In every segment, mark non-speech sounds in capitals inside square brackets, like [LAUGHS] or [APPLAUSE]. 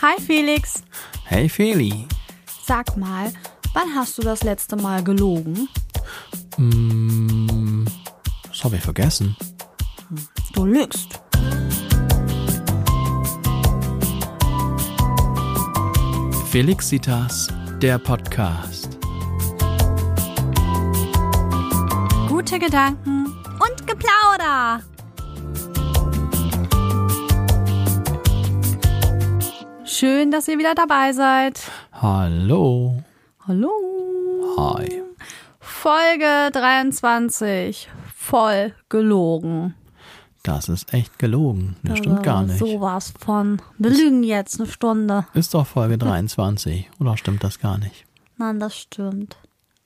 Hi Felix. Hey Feli. Sag mal, wann hast du das letzte Mal gelogen? Mm, das habe ich vergessen. Du lügst. Felixitas, der Podcast. Gute Gedanken und Geplauder. Schön, dass ihr wieder dabei seid. Hallo. Hallo. Hi. Folge 23. Voll gelogen. Das ist echt gelogen. Das stimmt gar nicht. Sowas von. Wir lügen jetzt eine Stunde. Ist doch Folge 23. Oder stimmt das gar nicht? Nein, das stimmt.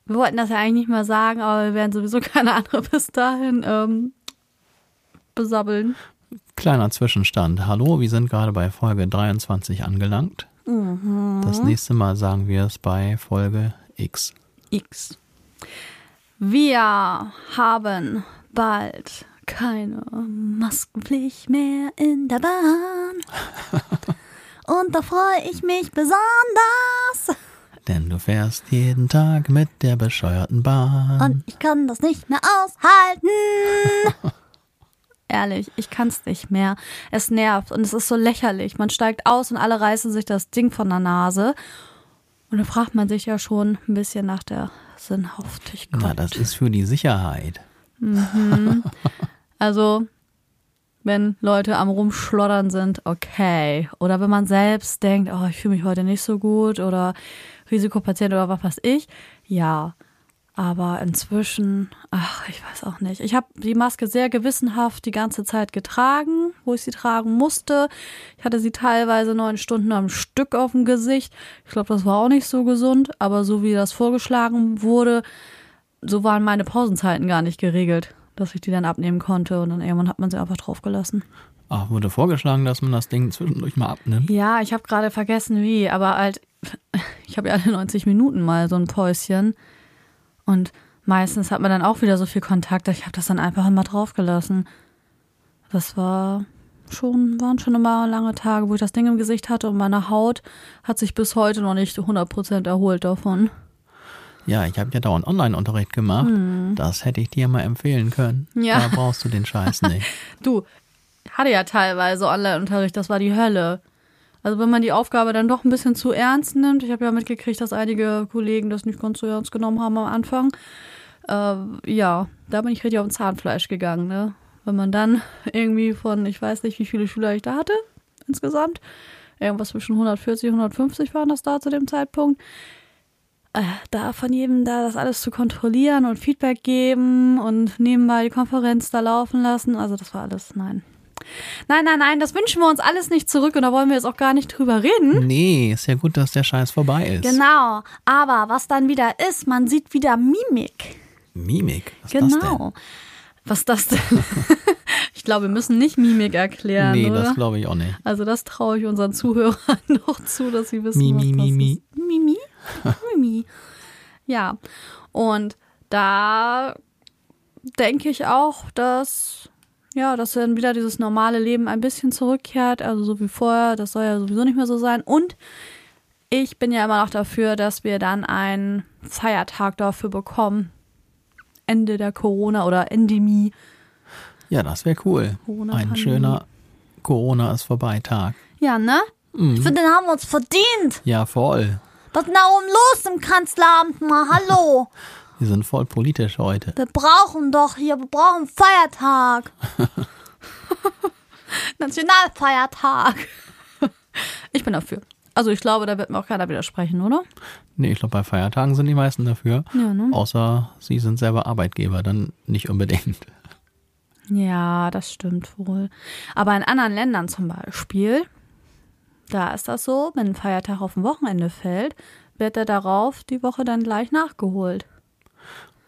Wir wollten das ja eigentlich nicht mehr sagen, aber wir werden sowieso [LAUGHS] keine andere bis dahin ähm, besabbeln. Kleiner Zwischenstand. Hallo, wir sind gerade bei Folge 23 angelangt. Das nächste Mal sagen wir es bei Folge X. X. Wir haben bald keine Maskenpflicht mehr in der Bahn. [LAUGHS] Und da freue ich mich besonders. Denn du fährst jeden Tag mit der bescheuerten Bahn. Und ich kann das nicht mehr aushalten. [LAUGHS] Ehrlich, ich kann es nicht mehr. Es nervt und es ist so lächerlich. Man steigt aus und alle reißen sich das Ding von der Nase. Und da fragt man sich ja schon ein bisschen nach der Sinnhaftigkeit. Na, das ist für die Sicherheit. [LAUGHS] Also, wenn Leute am Rumschlottern sind, okay. Oder wenn man selbst denkt, oh, ich fühle mich heute nicht so gut oder Risikopatient oder was weiß ich, ja. Aber inzwischen, ach, ich weiß auch nicht. Ich habe die Maske sehr gewissenhaft die ganze Zeit getragen, wo ich sie tragen musste. Ich hatte sie teilweise neun Stunden am Stück auf dem Gesicht. Ich glaube, das war auch nicht so gesund, aber so wie das vorgeschlagen wurde, so waren meine Pausenzeiten gar nicht geregelt, dass ich die dann abnehmen konnte und dann irgendwann hat man sie einfach draufgelassen. Ach, wurde vorgeschlagen, dass man das Ding zwischendurch mal abnimmt. Ja, ich habe gerade vergessen wie, aber halt, [LAUGHS] ich habe ja alle 90 Minuten mal so ein Päuschen und meistens hat man dann auch wieder so viel Kontakt, ich habe das dann einfach immer draufgelassen. Das war schon, waren schon immer lange Tage, wo ich das Ding im Gesicht hatte und meine Haut hat sich bis heute noch nicht 100% erholt davon. Ja, ich habe ja dauernd Online-Unterricht gemacht. Das hätte ich dir mal empfehlen können. Hm. Ja. Da brauchst du den Scheiß nicht. [LAUGHS] Du, hatte ja teilweise Online-Unterricht, das war die Hölle. Also wenn man die Aufgabe dann doch ein bisschen zu ernst nimmt, ich habe ja mitgekriegt, dass einige Kollegen das nicht ganz so ernst genommen haben am Anfang. Äh, ja, da bin ich richtig auf den Zahnfleisch gegangen, ne? Wenn man dann [LAUGHS] irgendwie von, ich weiß nicht, wie viele Schüler ich da hatte insgesamt, irgendwas zwischen 140 und 150 waren das da zu dem Zeitpunkt. Äh, da von jedem da das alles zu kontrollieren und Feedback geben und nebenbei die Konferenz da laufen lassen, also das war alles, nein. Nein, nein, nein, das wünschen wir uns alles nicht zurück und da wollen wir jetzt auch gar nicht drüber reden. Nee, ist ja gut, dass der Scheiß vorbei ist. Genau, aber was dann wieder ist, man sieht wieder Mimik. Mimik. Was ist das denn? Genau. Was das denn? [LAUGHS] ich glaube, wir müssen nicht Mimik erklären, Nee, oder? das glaube ich auch nicht. also das traue ich unseren Zuhörern [LAUGHS] noch zu, dass sie wissen, Mi, was das mi, mi. ist. Mimi? Mimi. Ja, und da denke ich auch, dass ja, dass dann wieder dieses normale Leben ein bisschen zurückkehrt, also so wie vorher, das soll ja sowieso nicht mehr so sein. Und ich bin ja immer noch dafür, dass wir dann einen Feiertag dafür bekommen. Ende der Corona- oder Endemie. Ja, das wäre cool. Ein schöner Corona ist vorbei Tag. Ja, ne? Mhm. Ich finde, den haben wir uns verdient. Ja, voll. Was ist denn da oben los im Kanzleramt mal? Hallo. [LAUGHS] Wir sind voll politisch heute. Wir brauchen doch hier, wir brauchen Feiertag. [LAUGHS] Nationalfeiertag. [LAUGHS] Ich bin dafür. Also ich glaube, da wird mir auch keiner widersprechen, oder? Nee, ich glaube, bei Feiertagen sind die meisten dafür. Ja, ne? Außer sie sind selber Arbeitgeber, dann nicht unbedingt. Ja, das stimmt wohl. Aber in anderen Ländern zum Beispiel, da ist das so, wenn ein Feiertag auf ein Wochenende fällt, wird er darauf die Woche dann gleich nachgeholt.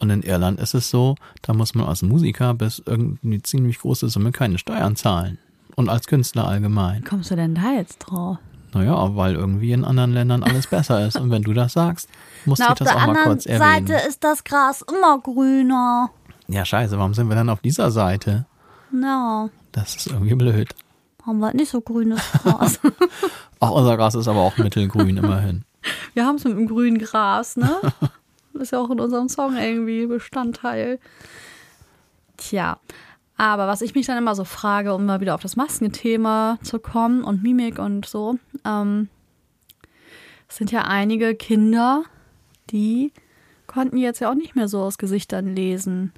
Und in Irland ist es so, da muss man als Musiker bis irgendeine ziemlich große Summe keine Steuern zahlen. Und als Künstler allgemein. Wie kommst du denn da jetzt drauf? Naja, weil irgendwie in anderen Ländern alles besser ist. Und wenn du das sagst, musst Na, du auf das der auch mal anderen kurz erwähnen. Seite ist das Gras immer grüner. Ja, scheiße, warum sind wir dann auf dieser Seite? Ja, Das ist irgendwie blöd. haben wir halt nicht so grünes Gras. [LAUGHS] Ach, unser Gras ist aber auch mittelgrün [LAUGHS] immerhin. Wir haben es mit dem grünen Gras, ne? [LAUGHS] Ist ja auch in unserem Song irgendwie Bestandteil. Tja, aber was ich mich dann immer so frage, um mal wieder auf das Maskenthema zu kommen und Mimik und so, ähm, sind ja einige Kinder, die konnten jetzt ja auch nicht mehr so aus Gesichtern lesen.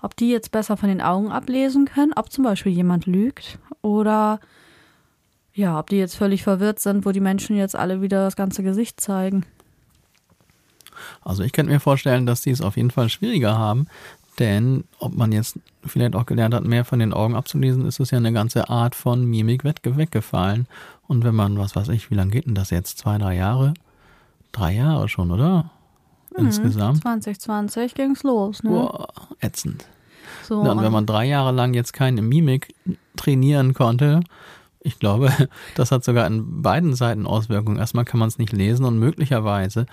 Ob die jetzt besser von den Augen ablesen können, ob zum Beispiel jemand lügt oder ja, ob die jetzt völlig verwirrt sind, wo die Menschen jetzt alle wieder das ganze Gesicht zeigen. Also ich könnte mir vorstellen, dass die es auf jeden Fall schwieriger haben, denn ob man jetzt vielleicht auch gelernt hat, mehr von den Augen abzulesen, ist es ja eine ganze Art von Mimik weggefallen. Und wenn man, was weiß ich, wie lange geht denn das jetzt? Zwei, drei Jahre? Drei Jahre schon, oder? Mhm, Insgesamt. 2020 ging's los, ne? Boah, ätzend. So, Ja, und wenn man drei Jahre lang jetzt keine Mimik trainieren konnte, ich glaube, [LAUGHS] das hat sogar in beiden Seiten Auswirkungen. Erstmal kann man es nicht lesen und möglicherweise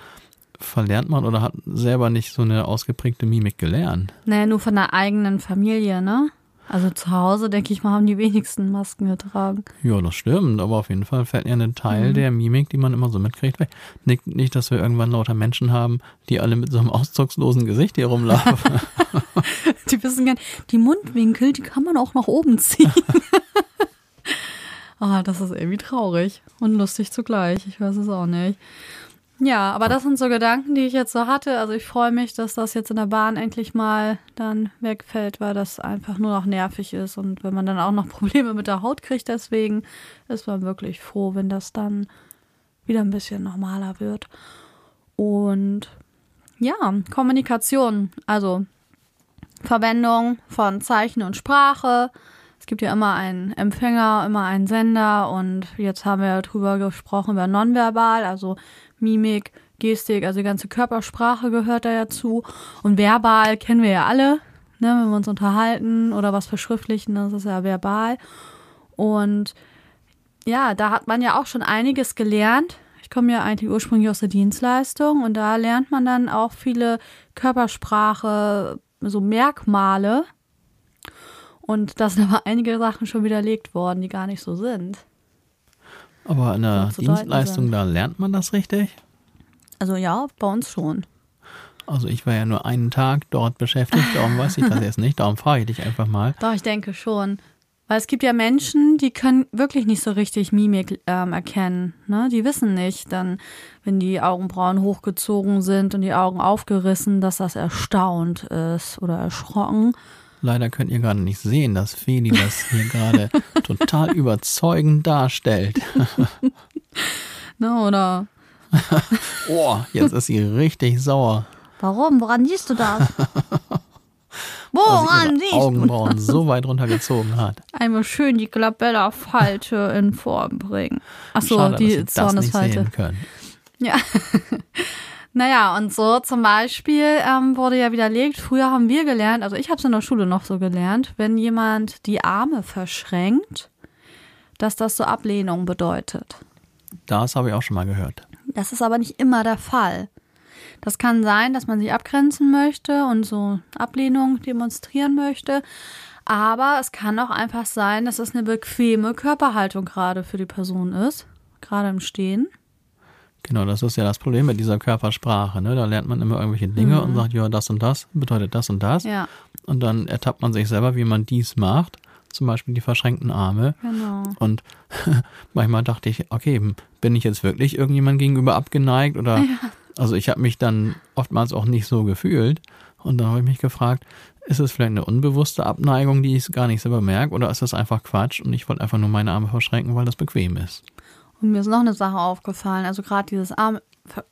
verlernt man oder hat selber nicht so eine ausgeprägte Mimik gelernt. naja, nur von der eigenen Familie, ne? Also zu Hause, denke ich mal, haben die wenigsten Masken getragen. Ja, das stimmt, aber auf jeden Fall fällt ja ein Teil der Mimik, die man immer so mitkriegt, weg. Nicht, nicht, dass wir irgendwann lauter Menschen haben, die alle mit so einem ausdruckslosen Gesicht hier rumlaufen. [LAUGHS] Die wissen nicht, die Mundwinkel, die kann man auch nach oben ziehen. [LAUGHS] Ah, das ist irgendwie traurig und lustig zugleich. Ich weiß es auch nicht. Ja, aber das sind so Gedanken, die ich jetzt so hatte. Also ich freue mich, dass das jetzt in der Bahn endlich mal dann wegfällt, weil das einfach nur noch nervig ist. Und wenn man dann auch noch [LAUGHS] Probleme mit der Haut kriegt, deswegen ist man wirklich froh, wenn das dann wieder ein bisschen normaler wird. Und ja, Kommunikation, also Verwendung von Zeichen und Sprache. Es gibt ja immer einen Empfänger, immer einen Sender und jetzt haben wir ja drüber gesprochen über Nonverbal, also Mimik, Gestik, also die ganze Körpersprache gehört da ja zu. Und verbal kennen wir ja alle, ne, wenn wir uns unterhalten oder was verschriftlichen, das ist ja verbal. Und ja, da hat man ja auch schon einiges gelernt. Ich komme ja eigentlich ursprünglich aus der Dienstleistung und da lernt man dann auch viele Körpersprache, so Merkmale. Und da sind aber einige Sachen schon widerlegt worden, die gar nicht so sind. Aber in der Dienstleistung, sind. da lernt man das richtig. Also ja, bei uns schon. Also ich war ja nur einen Tag dort beschäftigt, darum weiß ich das [LAUGHS] jetzt nicht, darum frage ich dich einfach mal. Doch, ich denke schon. Weil es gibt ja Menschen, die können wirklich nicht so richtig Mimik ähm, erkennen. Ne? Die wissen nicht, dann, wenn die Augenbrauen hochgezogen sind und die Augen aufgerissen, dass das erstaunt ist oder erschrocken. Leider könnt ihr gerade nicht sehen, dass Feli das hier gerade [LAUGHS] total überzeugend darstellt. Ne? Oder [LAUGHS] Oh, jetzt ist sie richtig sauer, warum? Woran siehst du das? [LAUGHS] Woran sie siehst du? Augenbrauen so weit runtergezogen hat. Einmal schön die Glabella-Falte in Form bringen. Ach so, Schade, dass die Zornesfalte. Ja. Naja, und so zum Beispiel ähm, wurde ja widerlegt, früher haben wir gelernt, also ich habe es in der Schule noch so gelernt, wenn jemand die Arme verschränkt, dass das so Ablehnung bedeutet. Das habe ich auch schon mal gehört. Das ist aber nicht immer der Fall. Das kann sein, dass man sich abgrenzen möchte und so Ablehnung demonstrieren möchte. Aber es kann auch einfach sein, dass es eine bequeme Körperhaltung gerade für die Person ist, gerade im Stehen. Genau, das ist ja das Problem mit dieser Körpersprache. Ne? Da lernt man immer irgendwelche Dinge und sagt, ja, das und das bedeutet das und das. Mhm. Ja, Und dann ertappt man sich selber, wie man dies macht. Zum Beispiel die verschränkten Arme. genau. Und [LAUGHS] manchmal dachte ich, okay, bin ich jetzt wirklich irgendjemand gegenüber abgeneigt? Oder also ich habe mich dann oftmals auch nicht so gefühlt. Und dann habe ich mich gefragt, ist es vielleicht eine unbewusste Abneigung, die ich gar nicht selber merke, oder ist das einfach Quatsch und ich wollte einfach nur meine Arme verschränken, weil das bequem ist? Und mir ist noch eine Sache aufgefallen, also gerade dieses Arme,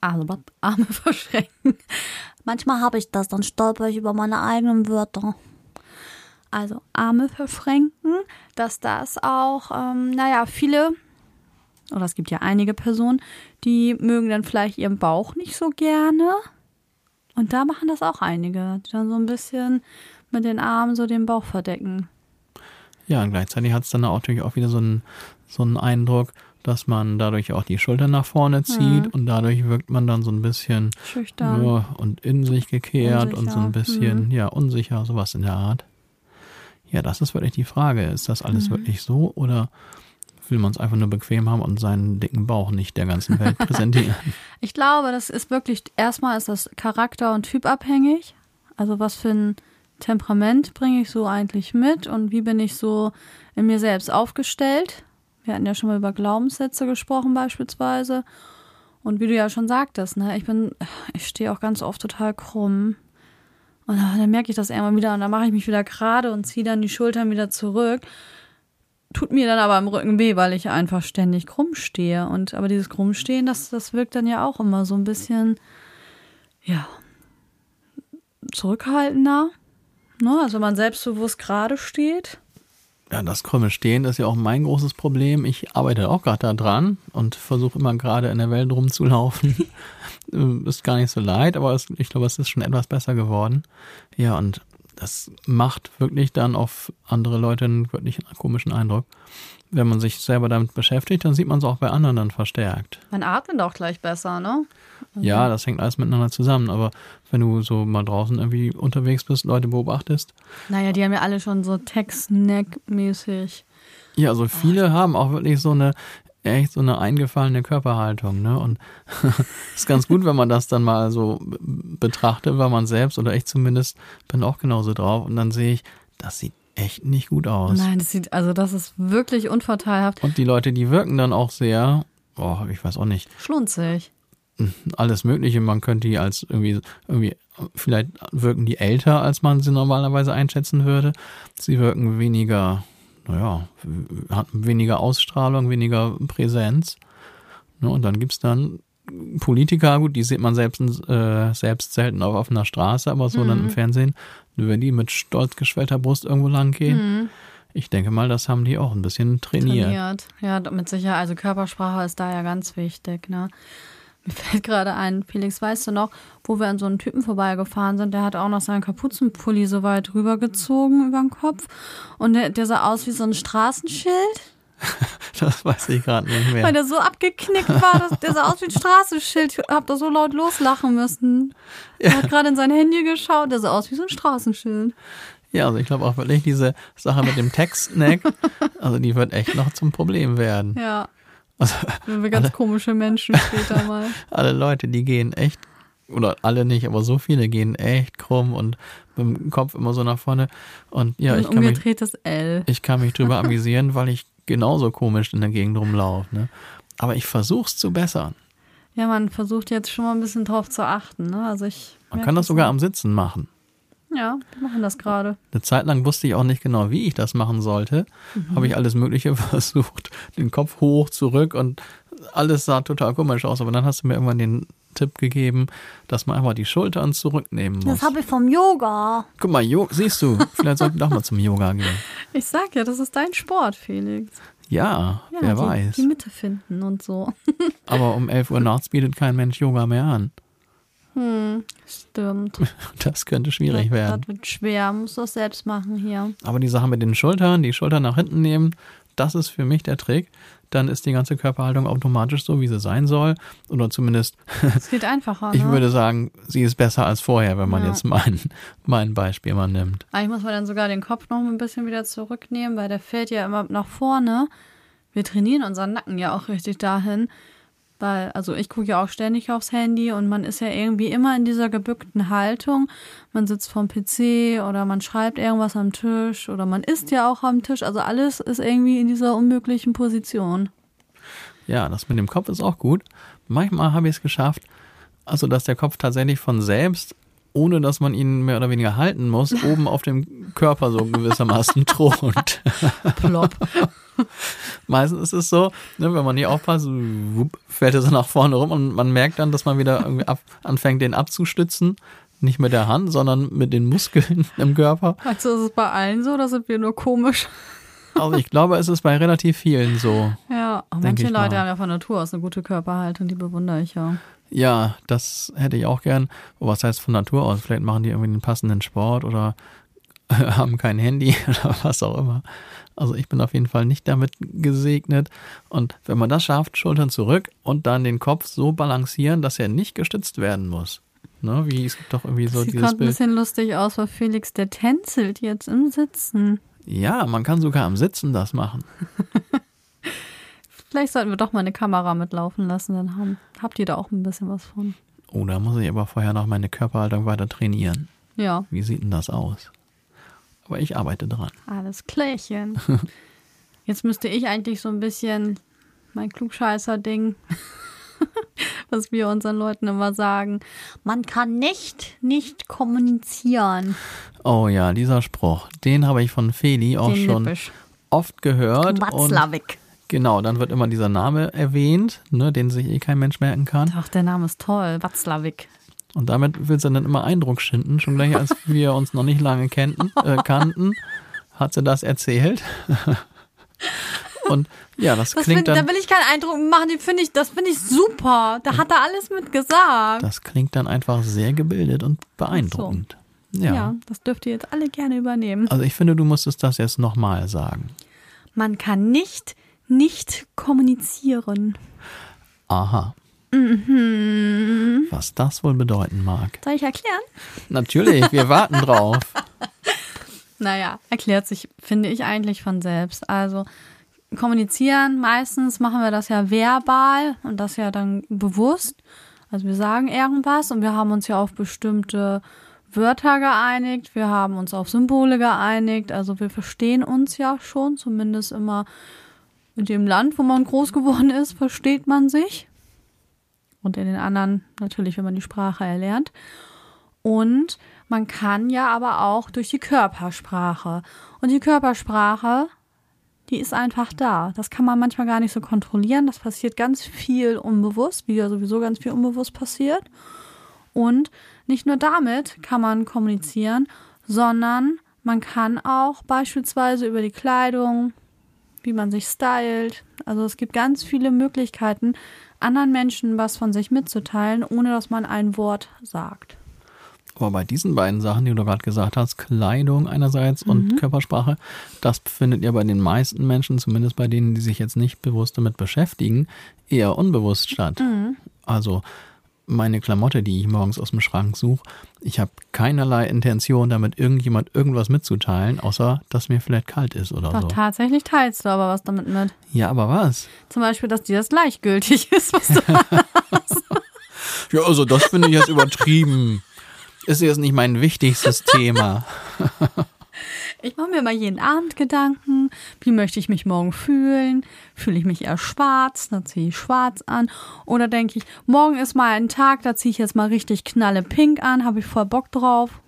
also? [LAUGHS] Arme verschränken. Manchmal habe ich das, dann stolper ich über meine eigenen Wörter. Also Arme verschränken, dass das auch, ähm, naja, viele, oder es gibt ja einige Personen, die mögen dann vielleicht ihren Bauch nicht so gerne. Und da machen das auch einige, die dann so ein bisschen mit den Armen so den Bauch verdecken. Ja, und gleichzeitig hat es dann auch natürlich auch wieder so einen, so einen Eindruck, dass man dadurch auch die Schultern nach vorne zieht und dadurch wirkt man dann so ein bisschen Schüchtern. ja, und in sich gekehrt und so Unsicher, ein bisschen, ja, unsicher, sowas in der Art. Ja, das ist wirklich die Frage. Ist das alles Mhm. wirklich so oder will man es einfach nur bequem haben und seinen dicken Bauch nicht der ganzen Welt [LAUGHS] präsentieren? Ich glaube, das ist wirklich, erstmal ist das charakter- und typabhängig. Also was für ein Temperament bringe ich so eigentlich mit und wie bin ich so in mir selbst aufgestellt. Wir hatten ja schon mal über Glaubenssätze gesprochen beispielsweise. Und wie du ja schon sagtest, ne, ich bin, ich stehe auch ganz oft total krumm. Und dann merke ich das irgendwann wieder und dann mache ich mich wieder gerade und ziehe dann die Schultern wieder zurück. Tut mir dann aber im Rücken weh, weil ich einfach ständig krumm stehe. Und aber dieses Krummstehen, das, das wirkt dann ja auch immer so ein bisschen, ja, zurückhaltender. Ne? Also wenn man selbstbewusst gerade steht. Ja, das krumme Stehen ist ja auch mein großes Problem. Ich arbeite auch gerade da dran und versuche immer gerade in der Welt rumzulaufen. [LAUGHS] ist gar nicht so leid, aber es, ich glaube, es ist schon etwas besser geworden. Ja, und das macht wirklich dann auf andere Leute einen wirklich komischen Eindruck. Wenn man sich selber damit beschäftigt, dann sieht man es auch bei anderen dann verstärkt. Man atmet auch gleich besser, ne? Ja, das hängt alles miteinander zusammen. Aber wenn du so mal draußen irgendwie unterwegs bist, Leute beobachtest, Naja, die haben ja alle schon so Text-Neck-mäßig. Ja, also viele haben auch wirklich so eine echt so eine eingefallene Körperhaltung, ne? Und [LAUGHS] ist ganz gut, wenn man das dann mal so betrachtet, weil man selbst oder ich zumindest bin auch genauso drauf und dann sehe ich, das sieht echt nicht gut aus. Nein, das sieht, also das ist wirklich unvorteilhaft. Und die Leute, die wirken dann auch sehr, oh, ich weiß auch nicht, Schlunzig. alles Mögliche. Man könnte die als irgendwie, irgendwie, vielleicht wirken die älter, als man sie normalerweise einschätzen würde. Sie wirken weniger, naja, haben weniger Ausstrahlung, weniger Präsenz. Ne, und dann gibt's dann Politiker, gut, die sieht man selbst, äh, selbst selten auf offener Straße, aber so dann im Fernsehen, wenn die mit stolz geschwellter Brust irgendwo lang gehen. Ich denke mal, das haben die auch ein bisschen trainiert. trainiert. Ja, mit Sicherheit. Also Körpersprache ist da ja ganz wichtig. Ne? Mir fällt gerade ein, Felix, weißt du noch, wo wir an so einen Typen vorbeigefahren sind, der hat auch noch seinen Kapuzenpulli so weit rübergezogen über den Kopf. Und der, der sah aus wie so ein Straßenschild, [LAUGHS] Das weiß ich gerade nicht weil mehr. der so abgeknickt war. Dass, der sah aus wie ein Straßenschild. Ich hab da so laut loslachen müssen. Er hat gerade in sein Handy geschaut, der sah aus wie so ein Straßenschild. Ja, also ich glaube auch wirklich diese Sache mit dem Text-Snack, [LAUGHS] also die wird echt noch zum Problem werden. Ja. Also Wenn wir ganz komische Menschen später [LAUGHS] mal. alle Leute, die gehen echt, oder alle nicht, aber so viele gehen echt krumm und mit dem Kopf immer so nach vorne. Und ja, Ein ich kann mich, L. ich kann mich drüber [LAUGHS] amüsieren, weil ich genauso komisch in der Gegend rumlaufe. Ne? Aber ich versuch's zu bessern. Ja, man versucht jetzt schon mal ein bisschen drauf zu achten. Ne? Also ich. Man kann das sogar am Sitzen machen. Ja, wir machen das gerade. Eine Zeit lang wusste ich auch nicht genau, wie ich das machen sollte. Habe ich alles Mögliche [LAUGHS] versucht. Den Kopf hoch, zurück und alles sah total komisch aus. Aber dann hast du mir irgendwann den Tipp gegeben, dass man einfach die Schultern zurücknehmen muss. ich vom Yoga. Guck mal, jo siehst du, vielleicht sollten wir doch mal zum Yoga gehen. [LAUGHS] Ich sag ja, das ist dein Sport, Felix. Ja, Ja, wer die, weiß. Die Mitte finden und so. [LAUGHS] Aber um 11 Uhr nachts bietet kein Mensch Yoga mehr an. Stimmt. [LAUGHS] Das könnte schwierig das, werden. Das wird schwer. Muss das selbst machen hier. Aber die Sache mit den Schultern, die Schultern nach hinten nehmen, das ist für mich der Trick. Dann ist die ganze Körperhaltung automatisch so, wie sie sein soll. Oder zumindest, [LAUGHS] Es geht einfacher. ich ne? würde sagen, sie ist besser als vorher, wenn man Ja. jetzt mein, mein Beispiel mal nimmt. Eigentlich muss man dann sogar den Kopf noch ein bisschen wieder zurücknehmen, weil der fällt ja immer nach vorne. Wir trainieren unseren Nacken ja auch richtig dahin. Weil, also ich gucke ja auch ständig aufs Handy und man ist ja irgendwie immer in dieser gebückten Haltung. Man sitzt vorm PC oder man schreibt irgendwas am Tisch oder man isst ja auch am Tisch. Also alles ist irgendwie in dieser unmöglichen Position. Ja, das mit dem Kopf ist auch gut. Manchmal habe ich es geschafft, also dass der Kopf tatsächlich von selbst, ohne dass man ihn mehr oder weniger halten muss, [LAUGHS] oben auf dem Körper so gewissermaßen [LAUGHS] thront. Plopp. [LAUGHS] Meistens ist es so, ne, wenn man nicht aufpasst, wupp, fällt er so nach vorne rum und man merkt dann, dass man wieder irgendwie ab, anfängt, den abzustützen. Nicht mit der Hand, sondern mit den Muskeln im Körper. Also ist es bei allen so oder sind wir nur komisch? Also ich glaube, es ist bei relativ vielen so. Ja, manche Leute mal. haben ja von Natur aus eine gute Körperhaltung, die bewundere ich ja. Ja, das hätte ich auch gern. Was heißt von Natur aus? Vielleicht machen die irgendwie den passenden Sport oder [LAUGHS] haben kein Handy [LAUGHS] oder was auch immer. Also ich bin auf jeden Fall nicht damit gesegnet. Und wenn man das schafft, Schultern zurück und dann den Kopf so balancieren, dass er nicht gestützt werden muss. Ne, wie es gibt doch irgendwie so Sieht dieses gerade ein Bild. bisschen lustig aus, weil Felix, der tänzelt jetzt im Sitzen. Ja, man kann sogar am Sitzen das machen. [LAUGHS] Vielleicht sollten wir doch mal eine Kamera mitlaufen lassen, dann haben, habt ihr da auch ein bisschen was von. Oh, da muss ich aber vorher noch meine Körperhaltung weiter trainieren. Ja, Wie sieht denn das aus? Aber ich arbeite dran. alles klärchen. [LAUGHS] Jetzt müsste ich eigentlich so ein bisschen mein Klugscheißer-Ding, [LAUGHS] was wir unseren Leuten immer sagen. Man kann nicht, nicht kommunizieren. Oh ja, dieser Spruch, den habe ich von Feli auch Den schon Lippisch. oft gehört. Und Watzlawick. Genau, dann wird immer dieser Name erwähnt, ne, den sich eh kein Mensch merken kann. Ach, der Name ist toll. Watzlawick. Und damit will sie dann immer Eindruck schinden. Schon gleich, als [LAUGHS] wir uns noch nicht lange kennten, äh, kannten, hat sie das erzählt. [LAUGHS] Und ja, das, Das klingt find, da dann, will ich keinen Eindruck machen, den finde ich, das finde ich super. Da hat er alles mit gesagt. das klingt dann einfach sehr gebildet und beeindruckend. Ja. Ja. das dürft ihr jetzt alle gerne übernehmen. Also ich finde, du musstest das jetzt nochmal sagen. Man kann nicht, nicht kommunizieren. Aha. Mhm. Was das wohl bedeuten mag. Soll ich erklären? Natürlich, wir [LAUGHS] warten drauf. Naja, erklärt sich, finde ich eigentlich von selbst. Also kommunizieren, meistens machen wir das ja verbal und das ja dann bewusst. Also wir sagen irgendwas und wir haben uns ja auf bestimmte Wörter geeinigt, wir haben uns auf Symbole geeinigt, also wir verstehen uns ja schon, zumindest immer in dem Land, wo man groß geworden ist, versteht man sich. Und in den anderen natürlich, wenn man die Sprache erlernt. Und man kann ja aber auch durch die Körpersprache. Und die Körpersprache, die ist einfach da. Das kann man manchmal gar nicht so kontrollieren. Das passiert ganz viel unbewusst, wie ja sowieso ganz viel unbewusst passiert. Und nicht nur damit kann man kommunizieren, sondern man kann auch beispielsweise über die Kleidung, wie man sich stylt. Also es gibt ganz viele Möglichkeiten, anderen Menschen was von sich mitzuteilen, ohne dass man ein Wort sagt. Aber bei diesen beiden Sachen, die du gerade gesagt hast, Kleidung einerseits und Körpersprache, das findet ihr bei den meisten Menschen, zumindest bei denen, die sich jetzt nicht bewusst damit beschäftigen, eher unbewusst statt. Also meine Klamotte, die ich morgens aus dem Schrank suche, ich habe keinerlei Intention, damit irgendjemand irgendwas mitzuteilen, außer dass mir vielleicht kalt ist oder Doch, so. tatsächlich teilst du aber was damit mit. Ja, aber was? Zum Beispiel, dass dir das gleichgültig [LAUGHS] ist, was du [LAUGHS] Ja, also das finde ich jetzt übertrieben. Ist jetzt nicht mein wichtigstes Thema. [LAUGHS] Ich mache mir mal jeden Abend Gedanken, wie möchte ich mich morgen fühlen? Fühle ich mich eher schwarz, dann ziehe ich schwarz an. Oder denke ich, morgen ist mal ein Tag, da ziehe ich jetzt mal richtig knalle pink an, habe ich voll Bock drauf.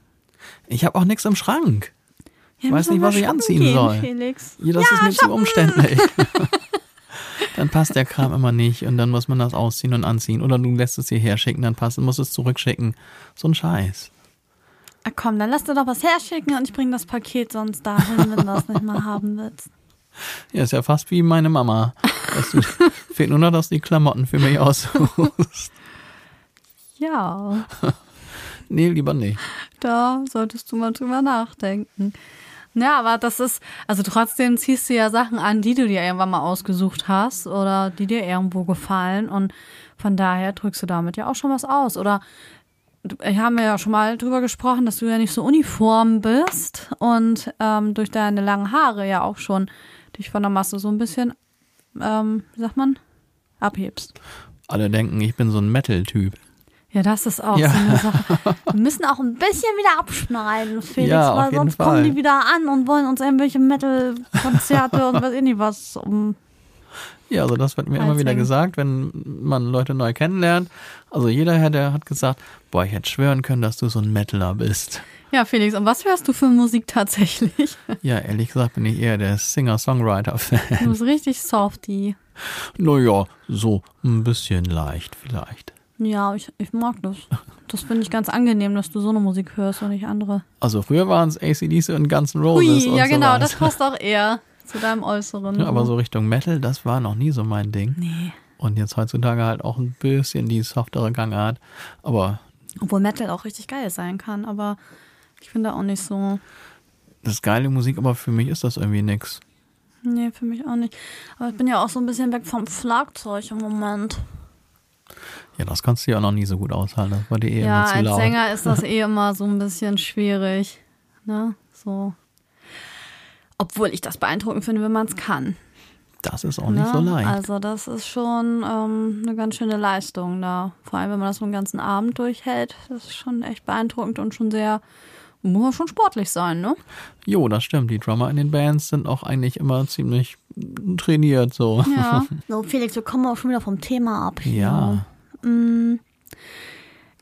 Ich habe auch nichts im Schrank. Ja, Weiß müssen nicht, was ich anziehen gehen, soll. Felix. Ja, das ist mir zu umständlich. [LAUGHS] dann passt der Kram immer nicht und dann muss man das ausziehen und anziehen. Oder du lässt es hierher schicken, dann passt, musst es zurückschicken. So ein Scheiß. Ah, komm, dann lass dir doch was herschicken und ich bringe das Paket sonst dahin, wenn du das nicht mal haben willst. [LAUGHS] Ja, ist ja fast wie meine Mama. Dass du, [LAUGHS] fehlt nur noch, dass du die Klamotten für mich aussuchst. Ja, [LAUGHS] Nee, lieber nicht. da solltest du mal drüber nachdenken. Ja, aber das ist, also trotzdem ziehst du ja Sachen an, die du dir irgendwann mal ausgesucht hast oder die dir irgendwo gefallen und von daher drückst du damit ja auch schon was aus. Oder du- wir haben ja schon mal drüber gesprochen, dass du ja nicht so uniform bist und ähm, durch deine langen Haare ja auch schon dich von der Masse so ein bisschen, ähm, wie sagt man, abhebst. Alle denken, ich bin so ein Metal-Typ. Ja, das ist auch Ja. so eine Sache. [LAUGHS] Wir müssen auch ein bisschen wieder abschneiden, Felix, Ja, weil sonst Fall. kommen die wieder an und wollen uns irgendwelche Metal-Konzerte und weiß ich nicht was. Um, Ja, also das wird mir immer wieder gesagt, wenn man Leute neu kennenlernt. Also jeder, Herr, der hat gesagt, boah, ich hätte schwören können, dass du so ein Metaler bist. ja, Felix, und was hörst du für Musik tatsächlich? [LAUGHS] Ja, ehrlich gesagt bin ich eher der Singer-Songwriter-Fan. Du bist richtig softy. Naja, so ein bisschen leicht vielleicht. Ja, ich, ich mag das. Das finde ich ganz angenehm, dass du so eine Musik hörst und nicht andere. Also früher waren es ACDC und Guns N' Roses Ui, ja genau, sowas. das passt auch eher zu deinem Äußeren. Ja, aber so Richtung Metal, das war noch nie so mein Ding. Nee. Und jetzt heutzutage halt auch ein bisschen die softere Gangart. Aber Obwohl Metal auch richtig geil sein kann, aber ich finde auch nicht so. das ist geile Musik, aber für mich ist das irgendwie nix. Nee, für mich auch nicht. Aber ich bin ja auch so ein bisschen weg vom Schlagzeug im Moment. Ja, das kannst du ja auch noch nie so gut aushalten. Das war dir eh ja, immer zu als laut. Sänger ist das [LAUGHS] eh immer so ein bisschen schwierig. Ne? So. Obwohl ich das beeindruckend finde, wenn man es kann. Das ist auch nicht Ne? so leicht. Also das ist schon ähm, eine ganz schöne Leistung da. Vor allem, wenn man das so einen ganzen Abend durchhält. Das ist schon echt beeindruckend und schon sehr, muss schon sportlich sein, ne? jo, das stimmt. Die Drummer in den Bands sind auch eigentlich immer ziemlich trainiert so. Ja. [LAUGHS] so, Felix, wir kommen auch schon wieder vom Thema ab. hier. Ja. Mm,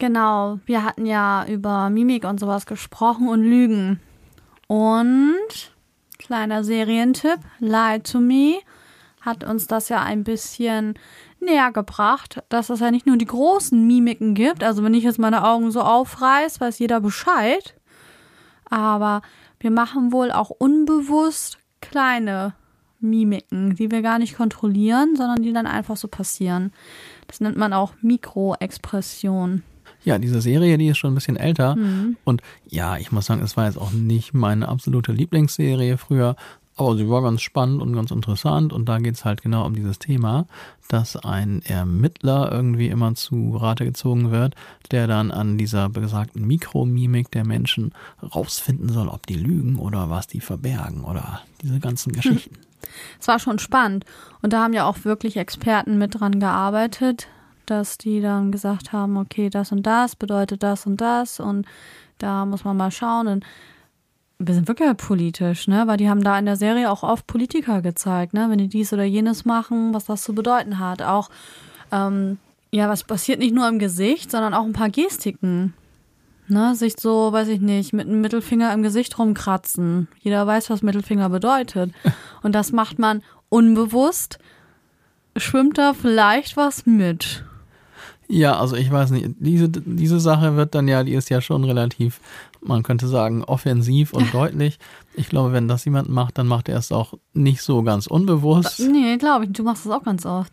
Genau, wir hatten ja über Mimik und sowas gesprochen und Lügen. Und kleiner Serientipp, Lie to Me hat uns das ja ein bisschen näher gebracht, dass es ja nicht nur die großen Mimiken gibt. Also wenn ich jetzt meine Augen so aufreiß, weiß jeder Bescheid. Aber wir machen wohl auch unbewusst kleine Mimiken, die wir gar nicht kontrollieren, sondern die dann einfach so passieren. Das nennt man auch Mikroexpression. Ja, diese Serie, die ist schon ein bisschen älter. Mhm. Und ja, ich muss sagen, es war jetzt auch nicht meine absolute Lieblingsserie früher, aber sie war ganz spannend und ganz interessant. Und da geht's halt genau um dieses Thema, dass ein Ermittler irgendwie immer zu Rate gezogen wird, der dann an dieser besagten Mikromimik der Menschen rausfinden soll, ob die lügen oder was die verbergen oder diese ganzen Geschichten. Es war schon spannend. Und da haben ja auch wirklich Experten mit dran gearbeitet, dass die dann gesagt haben, okay, das und das bedeutet das und das und da muss man mal schauen. Und wir sind wirklich politisch, ne? Weil die haben da in der Serie auch oft Politiker gezeigt, ne? Wenn die dies oder jenes machen, was das zu bedeuten hat. Auch, ähm, ja, was passiert nicht nur im Gesicht, sondern auch ein paar Gestiken. Ne, sich so, weiß ich nicht, mit einem Mittelfinger im Gesicht rumkratzen. Jeder weiß, was Mittelfinger bedeutet. [LAUGHS] Und das macht man unbewusst. Schwimmt da vielleicht was mit? Ja, also ich weiß nicht, diese, diese Sache wird dann ja, die ist ja schon relativ, man könnte sagen, offensiv und [LAUGHS] deutlich. Ich glaube, wenn das jemand macht, dann macht er es auch nicht so ganz unbewusst. Nee, glaube ich. Du machst das auch ganz oft.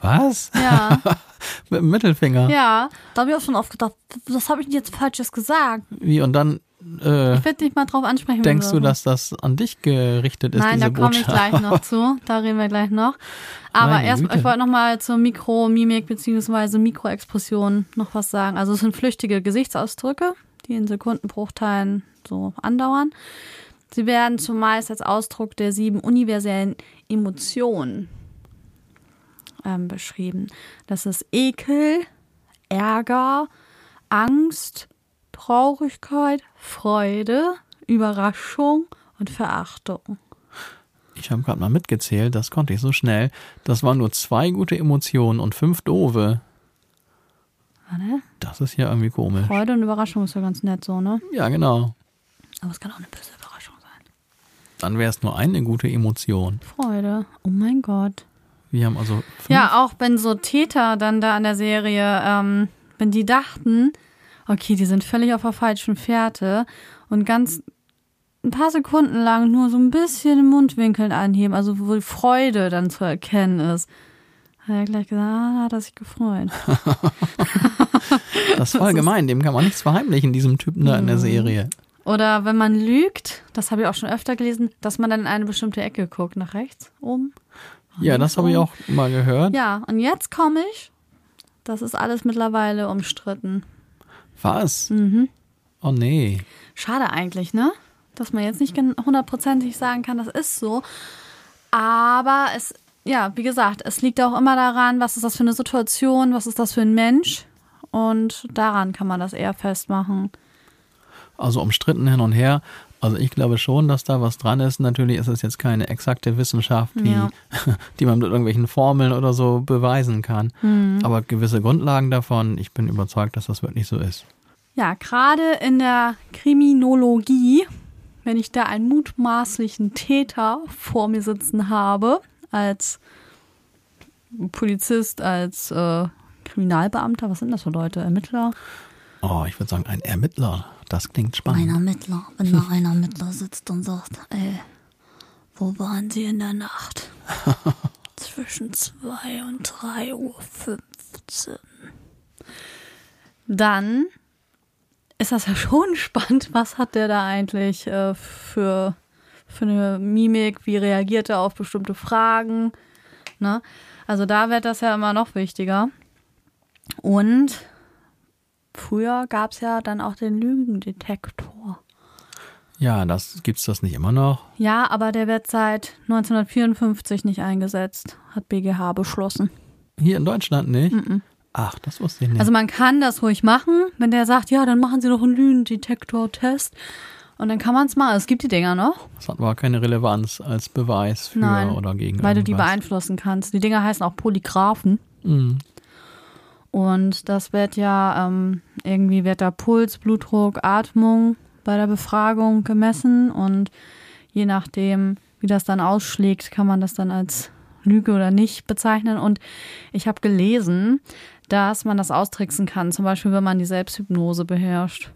Was? Ja, [LAUGHS] Mit dem Mittelfinger? ja. Da habe ich auch schon oft gedacht, was habe ich denn jetzt Falsches gesagt? Wie, und dann äh, Ich werde dich mal drauf ansprechen. denkst du, dass das an dich gerichtet ist, Nein, da komme ich gleich noch zu. Da reden wir gleich noch. Aber Meine erst, Güte. ich wollte noch mal zur Mikromimik bzw. Mikroexpression noch was sagen. Also es sind flüchtige Gesichtsausdrücke, die in Sekundenbruchteilen so andauern. Sie werden zumeist als Ausdruck der sieben universellen Emotionen ähm, beschrieben. Das ist Ekel, Ärger, Angst, Traurigkeit, Freude, Überraschung und Verachtung. Ich habe gerade mal mitgezählt, das konnte ich so schnell. Das waren nur zwei gute Emotionen und fünf doofe. Warte. Das ist ja irgendwie komisch. Freude und Überraschung ist ja ganz nett so, ne? Ja, genau. Aber es kann auch eine böse Überraschung sein. Dann wäre es nur eine gute Emotion. Freude. Oh mein Gott. Wir haben also fünf Ja, auch wenn so Täter dann da in der Serie, ähm, wenn die dachten, okay, die sind völlig auf der falschen Fährte und ganz ein paar Sekunden lang nur so ein bisschen den Mundwinkeln anheben, also wo Freude dann zu erkennen ist. Hat er gleich gesagt, ah, hat er sich gefreut. Das ist voll [LAUGHS] gemein, dem kann man nichts verheimlichen, diesem Typen da in Mhm. der Serie. Oder wenn man lügt, das habe ich auch schon öfter gelesen, dass man dann in eine bestimmte Ecke guckt, nach rechts, oben. Ja, das habe ich auch mal gehört. Ja, und jetzt komme ich. Das ist alles mittlerweile umstritten. Was? Mhm. Oh nee. Schade eigentlich, ne? Dass man jetzt nicht hundertprozentig sagen kann, das ist so. Aber es, ja, wie gesagt, es liegt auch immer daran, was ist das für eine Situation, was ist das für ein Mensch. Und daran kann man das eher festmachen. Also umstritten hin und her. Also ich glaube schon, dass da was dran ist. Natürlich ist es jetzt keine exakte Wissenschaft, die, Ja. [LAUGHS] die man mit irgendwelchen Formeln oder so beweisen kann. Mhm. Aber gewisse Grundlagen davon, ich bin überzeugt, dass das wirklich so ist. Ja, gerade in der Kriminologie, wenn ich da einen mutmaßlichen Täter vor mir sitzen habe, als Polizist, als äh, Kriminalbeamter, was sind das für Leute? Ermittler? Oh, ich würde sagen, ein Ermittler. Das klingt Ein spannend. Ermittler, wenn da ein Ermittler sitzt und sagt, ey, wo waren Sie in der Nacht? [LAUGHS] Zwischen 2 und 3 Uhr 15. Dann ist das ja schon spannend. Was hat der da eigentlich äh, für, für eine Mimik? Wie reagiert er auf bestimmte Fragen? Ne? Also da wird das ja immer noch wichtiger. Und früher gab es ja dann auch den Lügendetektor. Ja, das gibt's das nicht immer noch. Ja, aber der wird seit 1954 nicht eingesetzt, hat BGH beschlossen. Hier in Deutschland nicht? Ach, das wusste ich nicht. Also man kann das ruhig machen, wenn der sagt, ja, dann machen Sie doch einen Lügendetektor-Test. Und dann kann man es machen. Es gibt die Dinger noch. das hat aber keine Relevanz als Beweis für Nein, oder gegen weil du die beeinflussen kannst. Die Dinger heißen auch Polygraphen. Mhm. Und das wird ja, ähm, irgendwie wird da Puls, Blutdruck, Atmung bei der Befragung gemessen. Und je nachdem, wie das dann ausschlägt, kann man das dann als Lüge oder nicht bezeichnen. Und ich habe gelesen, dass man das austricksen kann. Zum Beispiel, wenn man die Selbsthypnose beherrscht.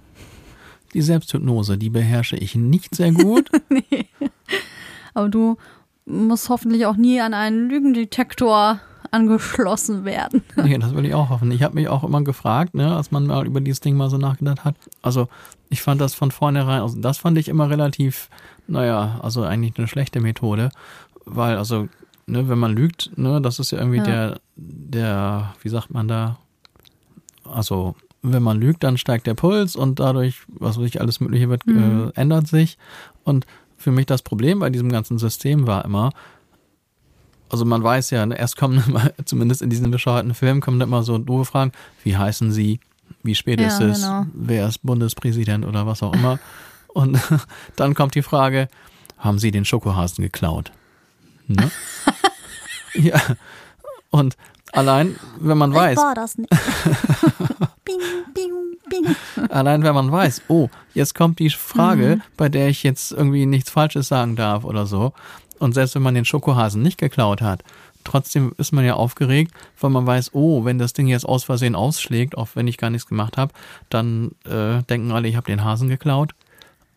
Die Selbsthypnose, die beherrsche ich nicht sehr gut. [LAUGHS] Aber du musst hoffentlich auch nie an einen Lügendetektor angeschlossen werden. [LAUGHS] nee, das will ich auch hoffen. Ich habe mich auch immer gefragt, ne, als man mal über dieses Ding mal so nachgedacht hat. Also ich fand das von vornherein, also das fand ich immer relativ, naja, also eigentlich eine schlechte Methode, weil also, ne, wenn man lügt, ne, das ist ja irgendwie Ja. der, der, wie sagt man da, also wenn man lügt, dann steigt der Puls und dadurch, was weiß ich, alles Mögliche wird, Mhm. äh, ändert sich. Und für mich das Problem bei diesem ganzen System war immer, also man weiß ja, ne, erst kommen [LAUGHS] immer, zumindest in diesen bescheuerten Filmen, kommen immer so doofe Fragen, wie heißen sie, wie spät Ja, ist es, genau. wer ist Bundespräsident oder was auch immer. [LAUGHS] Und [LAUGHS] dann kommt die Frage, haben sie den Schokohasen geklaut? Ne? ja. Und allein, wenn man weiß, Ich war das nicht. bing, bing, bing. Allein wenn man weiß, oh, jetzt kommt die Frage, Mhm. bei der ich jetzt irgendwie nichts Falsches sagen darf oder so. Und selbst wenn man den Schokohasen nicht geklaut hat, trotzdem ist man ja aufgeregt, weil man weiß, oh, wenn das Ding jetzt aus Versehen ausschlägt, auch wenn ich gar nichts gemacht habe, dann äh, denken alle, ich habe den Hasen geklaut.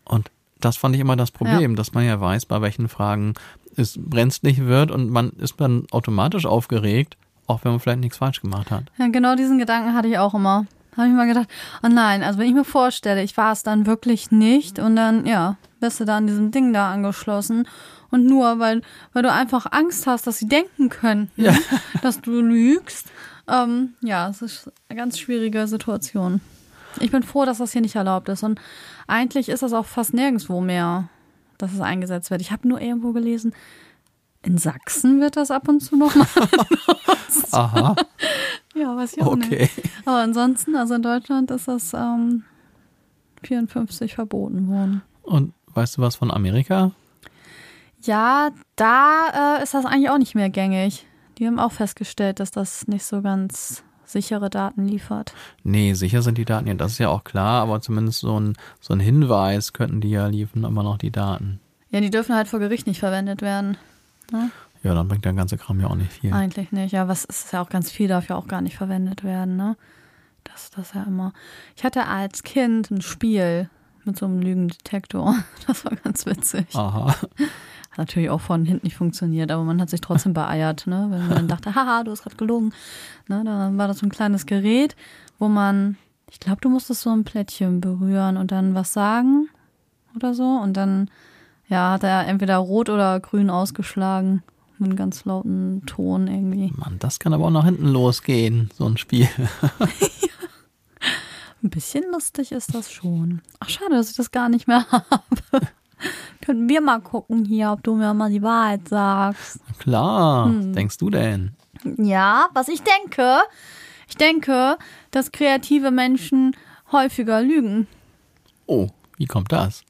Und das fand ich immer das Problem, dass man ja weiß, bei welchen Fragen es brenzlig wird und man ist dann automatisch aufgeregt, auch wenn man vielleicht nichts falsch gemacht hat. Ja, genau diesen Gedanken hatte ich auch immer. Habe ich mal gedacht, oh nein, also wenn ich mir vorstelle, ich war es dann wirklich nicht und dann, ja, bist du da an diesem Ding da angeschlossen und nur, weil, weil du einfach Angst hast, dass sie denken könnten, Ja. [LAUGHS] dass du lügst. Ähm, ja, es ist eine ganz schwierige Situation. Ich bin froh, dass das hier nicht erlaubt ist und eigentlich ist das auch fast nirgendwo mehr, dass es eingesetzt wird. Ich habe nur irgendwo gelesen, in Sachsen wird das ab und zu noch mal. [LAUGHS] Aha, [LAUGHS] ja, weiß ich auch nicht. okay. Aber ansonsten, also in Deutschland ist das ähm, 54 verboten worden. Und weißt du was von Amerika? Ja, da äh, ist das eigentlich auch nicht mehr gängig. Die haben auch festgestellt, dass das nicht so ganz sichere Daten liefert. Nee, sicher sind die Daten ja, das ist ja auch klar, aber zumindest so ein, so ein Hinweis könnten die ja liefern, immer noch die Daten. Ja, die dürfen halt vor Gericht nicht verwendet werden. Ja, dann bringt der ganze Kram ja auch nicht viel. Eigentlich nicht. Ja, was ist ja auch ganz viel, darf ja auch gar nicht verwendet werden, ne? Das das ja immer. Ich hatte als Kind ein Spiel mit so einem Lügendetektor. [LAUGHS] Das war ganz witzig. Aha. Hat natürlich auch von hinten nicht funktioniert, aber man hat sich trotzdem beeiert, ne? Wenn man dann dachte, [LAUGHS] haha, du hast gerade gelogen. Ne? Dann war das so ein kleines Gerät, wo man, ich glaube, du musstest so ein Plättchen berühren und dann was sagen oder so. Und dann, ja, hat er entweder rot oder grün ausgeschlagen. Mit einem ganz lauten Ton irgendwie. Mann, das kann aber auch nach hinten losgehen, so ein Spiel. [LAUGHS] Ein bisschen lustig ist das schon. Ach, schade, dass ich das gar nicht mehr [LAUGHS] habe. Könnten wir mal gucken hier, ob du mir mal die Wahrheit sagst. Klar, Hm. was denkst du denn? Ja, was ich denke. Ich denke, dass kreative Menschen häufiger lügen. Oh, wie kommt das?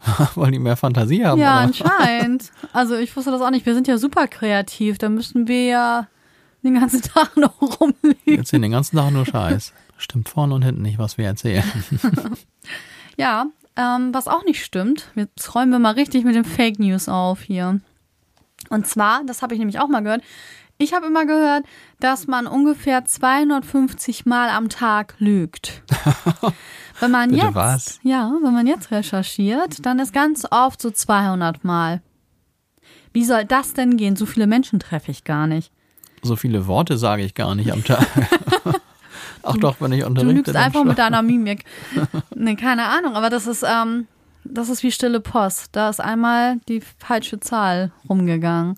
[LAUGHS] Wollen die mehr Fantasie haben? ja, oder? anscheinend. Also ich wusste das auch nicht. Wir sind ja super kreativ. Da müssten wir ja den ganzen [LAUGHS] Tag noch rumlügen. Wir erzählen den ganzen Tag nur Scheiß. Stimmt vorne und hinten nicht, was wir erzählen. [LAUGHS] Ja, ähm, was auch nicht stimmt, jetzt räumen wir mal richtig mit den Fake News auf hier. Und zwar, das habe ich nämlich auch mal gehört, ich habe immer gehört, dass man ungefähr 250 Mal am Tag lügt. [LAUGHS] Wenn man Bitte jetzt, was? ja, wenn man jetzt recherchiert, dann ist ganz oft so 200 Mal. Wie soll das denn gehen? So viele Menschen treffe ich gar nicht. So viele Worte sage ich gar nicht am Tag. [LAUGHS] Ach doch, wenn ich Du unterrichte. lügst dann einfach schon. mit deiner Mimik. Nee, keine Ahnung, aber das ist, ähm, das ist wie stille Post. Da ist einmal die falsche Zahl rumgegangen.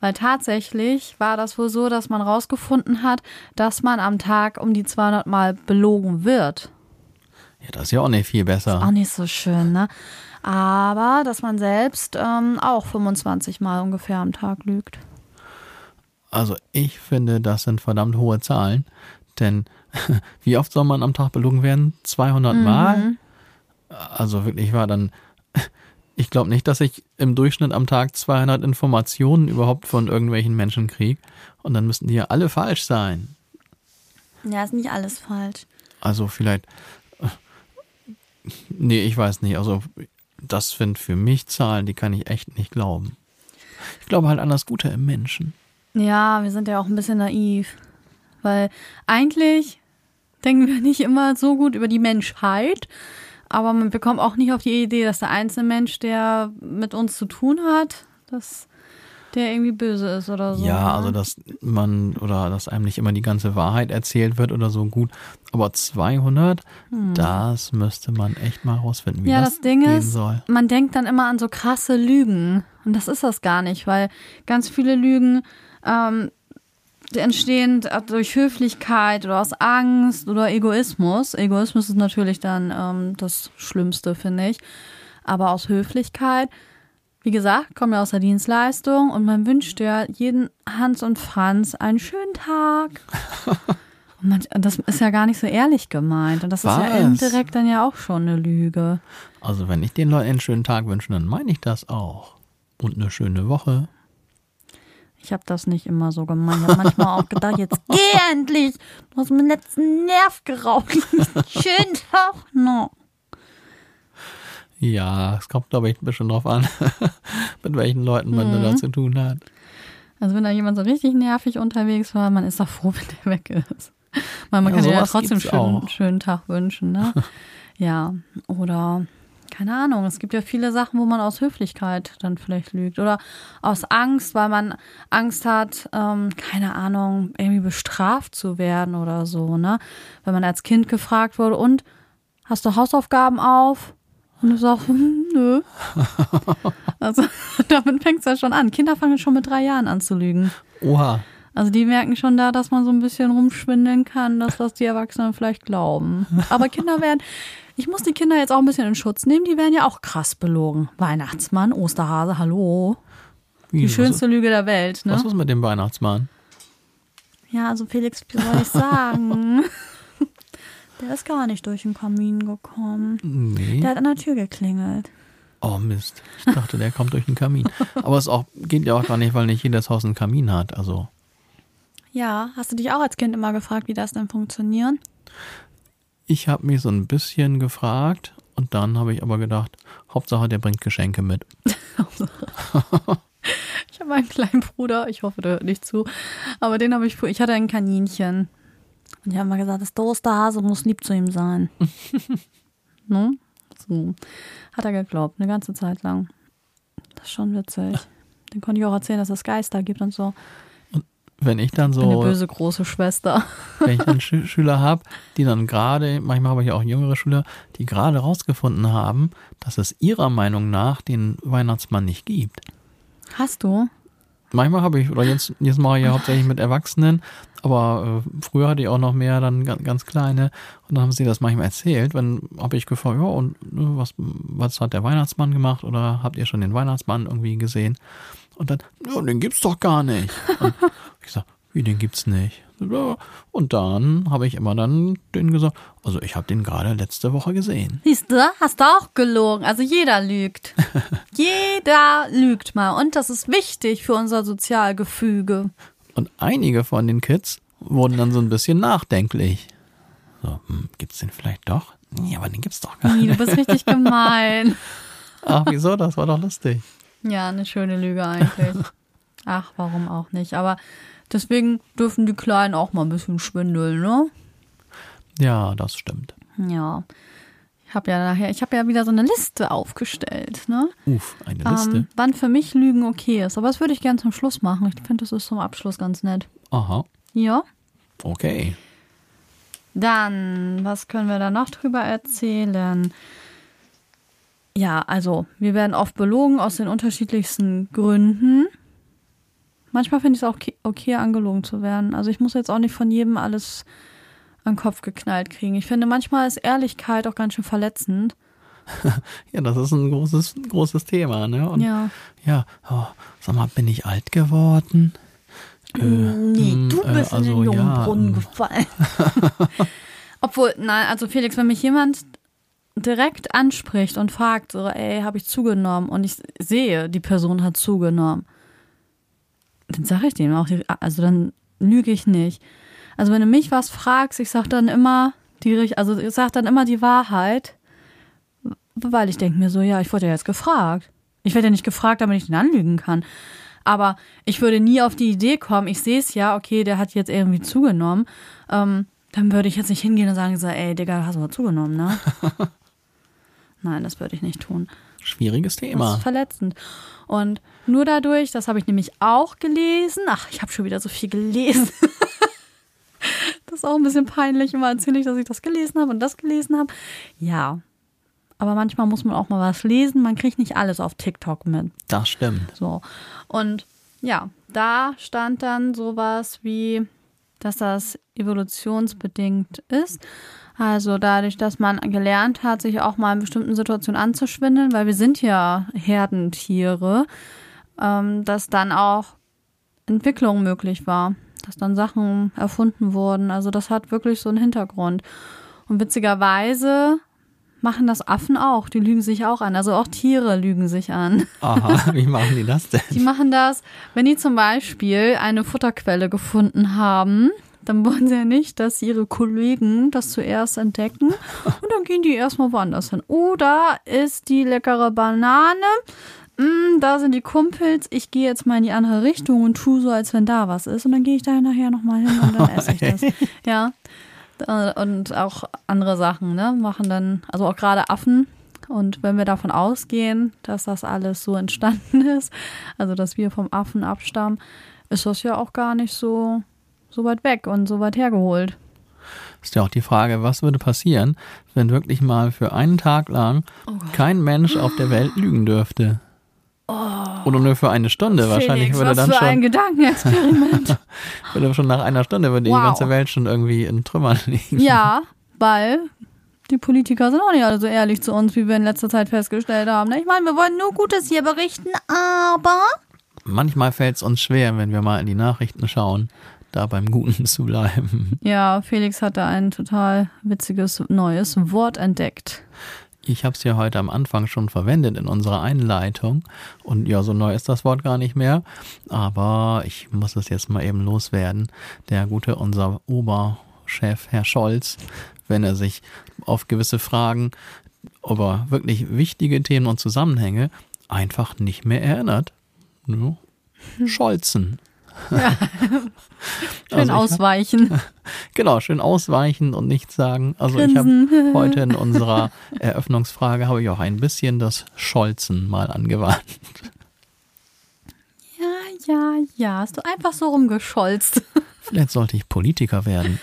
Weil tatsächlich war das wohl so, dass man rausgefunden hat, dass man am Tag um die 200 Mal belogen wird. Ja, das ist ja auch nicht viel besser. Auch nicht so schön, ne? Aber dass man selbst ähm, auch 25 Mal ungefähr am Tag lügt. Also ich finde, das sind verdammt hohe Zahlen, denn [LAUGHS] wie oft soll man am Tag belogen werden? 200 Mal? Also wirklich war dann, [LAUGHS] ich glaube nicht, dass ich im Durchschnitt am Tag 200 Informationen überhaupt von irgendwelchen Menschen kriege und dann müssten die ja alle falsch sein. Ja, ist nicht alles falsch. Also vielleicht, [LAUGHS] nee, ich weiß nicht, also das sind für mich Zahlen, die kann ich echt nicht glauben. Ich glaube halt an das Gute im Menschen. Ja, wir sind ja auch ein bisschen naiv. Weil eigentlich denken wir nicht immer so gut über die Menschheit, aber man bekommt auch nicht auf die Idee, dass der einzelne Mensch, der mit uns zu tun hat, dass der irgendwie böse ist oder so. Ja, ne? also dass man oder dass einem nicht immer die ganze Wahrheit erzählt wird oder so gut. Aber 200, das müsste man echt mal rausfinden, wie Hm. ja, das, das Ding gehen ist, soll. man denkt dann immer an so krasse Lügen. Und das ist das gar nicht, weil ganz viele Lügen ähm, entstehen durch Höflichkeit oder aus Angst oder Egoismus. Egoismus ist natürlich dann ähm, das Schlimmste, finde ich. Aber aus Höflichkeit, wie gesagt, kommt ja aus der Dienstleistung und man wünscht ja jeden Hans und Franz einen schönen Tag. [LAUGHS] Und man, das ist ja gar nicht so ehrlich gemeint. Und das ist ja Was? indirekt dann ja auch schon eine Lüge. Also wenn ich den Leuten einen schönen Tag wünsche, dann meine ich das auch. Und eine schöne Woche. Ich habe das nicht immer so gemeint. Ich habe manchmal auch gedacht, jetzt geh endlich. Du hast mir den letzten Nerv geraubt. [LAUGHS] Schönen Tag noch. Ja, es kommt, glaube ich, ein bisschen drauf an, [LAUGHS] mit welchen Leuten man Mhm. da zu tun hat. Also wenn da jemand so richtig nervig unterwegs war, man ist doch froh, [LAUGHS] wenn der weg ist. Weil man Ja, kann ja trotzdem gibt's schönen, schönen Tag wünschen, ne? ja, oder keine Ahnung, es gibt ja viele Sachen, wo man aus Höflichkeit dann vielleicht lügt. Oder aus Angst, weil man Angst hat, ähm, keine Ahnung, irgendwie bestraft zu werden oder so, ne? Wenn man als Kind gefragt wurde, und hast du Hausaufgaben auf? Und du sagst, hm, nö. [LAUGHS] Also [LAUGHS] damit fängt es ja schon an. Kinder fangen schon mit drei Jahren an zu lügen. Oha, Also die merken schon da, dass man so ein bisschen rumschwindeln kann, dass das die Erwachsenen vielleicht glauben. Aber Kinder werden, ich muss die Kinder jetzt auch ein bisschen in Schutz nehmen, die werden ja auch krass belogen. Weihnachtsmann, Osterhase, hallo. Die schönste Lüge der Welt, ne? was ist mit dem Weihnachtsmann? Ja, also Felix, wie soll ich sagen? [LAUGHS] Der ist gar nicht durch den Kamin gekommen. Nee. Der hat an der Tür geklingelt. Oh Mist. Ich dachte, der kommt durch den Kamin. Aber es auch, geht ja auch gar nicht, weil nicht jedes Haus einen Kamin hat. Also, Ja, hast du dich auch als Kind immer gefragt, wie das denn funktioniert? ich habe mich so ein bisschen gefragt und dann habe ich aber gedacht, Hauptsache, der bringt Geschenke mit. [LAUGHS] Ich habe einen kleinen Bruder, ich hoffe, der hört nicht zu, aber den habe ich, ich hatte ein Kaninchen. Und die haben mal gesagt, das Osterhase muss lieb zu ihm sein. [LAUGHS] ne? So. Hat er geglaubt, eine ganze Zeit lang. Das ist schon witzig. Den konnte ich auch erzählen, dass es Geister gibt und so. Wenn ich dann Ich bin eine so, böse große Schwester. wenn ich dann [LAUGHS] Schü Schüler habe, die dann gerade, manchmal habe ich auch jüngere Schüler, die gerade rausgefunden haben, dass es ihrer Meinung nach den Weihnachtsmann nicht gibt. Hast du? Manchmal habe ich, oder jetzt, jetzt mache ich ja hauptsächlich mit Erwachsenen, aber äh, früher hatte ich auch noch mehr dann ganz, ganz kleine und dann haben sie das manchmal erzählt, wenn habe ich gefragt, ja und äh, was, was hat der Weihnachtsmann gemacht oder habt ihr schon den Weihnachtsmann irgendwie gesehen? Und dann, ja, den gibt's doch gar nicht. Und ich sag, wie den gibt's nicht? Und dann habe ich immer dann denen gesagt, also ich habe den gerade letzte Woche gesehen. Siehst du, hast du auch gelogen. Also jeder lügt. [LAUGHS] jeder lügt mal. Und das ist wichtig für unser Sozialgefüge. Und einige von den Kids wurden dann so ein bisschen nachdenklich. So, hm, gibt's den vielleicht doch? Nee, aber den gibt's doch gar Nee, nicht. du bist richtig [LAUGHS] gemein. Ach, wieso? Das war doch lustig. Ja, eine schöne Lüge eigentlich. [LAUGHS] Ach, warum auch nicht. Aber deswegen dürfen die Kleinen auch mal ein bisschen schwindeln, ne? Ja, das stimmt. Ja. Ich habe ja nachher, ich habe ja wieder so eine Liste aufgestellt, ne? Uff, eine Liste. Ähm, wann für mich Lügen okay ist. Aber das würde ich gerne zum Schluss machen. Ich finde, das ist zum Abschluss ganz nett. Aha, Ja. okay. Dann, was können wir da noch drüber erzählen? Ja, also, wir werden oft belogen aus den unterschiedlichsten Gründen. Manchmal finde ich es auch okay, okay, angelogen zu werden. Also, ich muss jetzt auch nicht von jedem alles an den Kopf geknallt kriegen. Ich finde, manchmal ist Ehrlichkeit auch ganz schön verletzend. [LAUGHS] ja, das ist ein großes, großes Thema, ne? Und Ja. ja, oh, sag mal, bin ich alt geworden? Äh, Nee, hm, du äh, bist in also, den jungen ja, Brunnen gefallen. [LAUGHS] Obwohl, nein, also Felix, wenn mich jemand direkt anspricht und fragt, so, ey, habe ich zugenommen und ich sehe, die Person hat zugenommen, dann sage ich dem auch, also dann lüge ich nicht. Also wenn du mich was fragst, ich sag dann immer die, also ich sag dann immer die Wahrheit, weil ich denke mir so, ja, ich wurde ja jetzt gefragt. Ich werde ja nicht gefragt, damit ich den anlügen kann. Aber ich würde nie auf die Idee kommen, ich sehe es ja, okay, der hat jetzt irgendwie zugenommen. Ähm, dann würde ich jetzt nicht hingehen und sagen, so, ey, Digga, hast du mal zugenommen, ne? [LAUGHS] Nein, das würde ich nicht tun. Schwieriges Das Thema. ist verletzend. Und nur dadurch, das habe ich nämlich auch gelesen. Ach, ich habe schon wieder so viel gelesen. [LAUGHS] das ist auch ein bisschen peinlich. Immer erzähle ich, dass ich das gelesen habe und das gelesen habe. Ja. Aber manchmal muss man auch mal was lesen. Man kriegt nicht alles auf TikTok mit. Das stimmt. So. Und ja, da stand dann sowas wie, dass das evolutionsbedingt ist. Also dadurch, dass man gelernt hat, sich auch mal in bestimmten Situationen anzuschwindeln, weil wir sind ja Herdentiere, ähm, dass dann auch Entwicklung möglich war, dass dann Sachen erfunden wurden. Also das hat wirklich so einen Hintergrund. Und witzigerweise machen das Affen auch. Die lügen sich auch an. Also auch Tiere lügen sich an. [LAUGHS] Aha, wie machen die das denn? Die machen das, wenn die zum Beispiel eine Futterquelle gefunden haben, dann wollen sie ja nicht, dass ihre Kollegen das zuerst entdecken und dann gehen die erstmal woanders hin. Oder ist die leckere Banane, mm, da sind die Kumpels, ich gehe jetzt mal in die andere Richtung und tue so, als wenn da was ist und dann gehe ich da nachher nochmal hin und dann esse ich das. [LAUGHS] Ja. Äh, Und auch andere Sachen, ne, machen dann, also auch gerade Affen. Und wenn wir davon ausgehen, dass das alles so entstanden [LAUGHS] ist, also dass wir vom Affen abstammen, ist das ja auch gar nicht so, so weit weg und so weit hergeholt. Ist ja auch die Frage, was würde passieren, wenn wirklich mal für einen Tag lang kein Mensch auf der Welt lügen dürfte? Oder nur für eine Stunde. Wahrscheinlich Felix, würde was dann für ein schon, Gedankenexperiment. [LAUGHS] würde schon nach einer Stunde würde Wow. die ganze Welt schon irgendwie in Trümmern [LAUGHS] liegen. ja, weil die Politiker sind auch nicht alle so ehrlich zu uns, wie wir in letzter Zeit festgestellt haben. Ich meine, wir wollen nur Gutes hier berichten, aber Manchmal fällt es uns schwer, wenn wir mal in die Nachrichten schauen, da beim Guten [LAUGHS] zu bleiben. ja, Felix hat da ein total witziges neues Wort entdeckt. Ich habe es ja heute am Anfang schon verwendet in unserer Einleitung. Und ja, so neu ist das Wort gar nicht mehr. Aber ich muss es jetzt mal eben loswerden. Der gute, unser Oberchef, Herr Scholz, wenn er sich auf gewisse Fragen über wirklich wichtige Themen und Zusammenhänge einfach nicht mehr erinnert. Ja. Scholzen. [LAUGHS] Schön Also ich- ausweichen. [LAUGHS] Genau, schön ausweichen und nichts sagen. Also ich habe Grinsen. [LAUGHS] heute in unserer Eröffnungsfrage habe ich auch ein bisschen das Scholzen mal angewandt. Ja, ja, ja. Hast du einfach so rumgescholzt. Vielleicht sollte ich Politiker werden.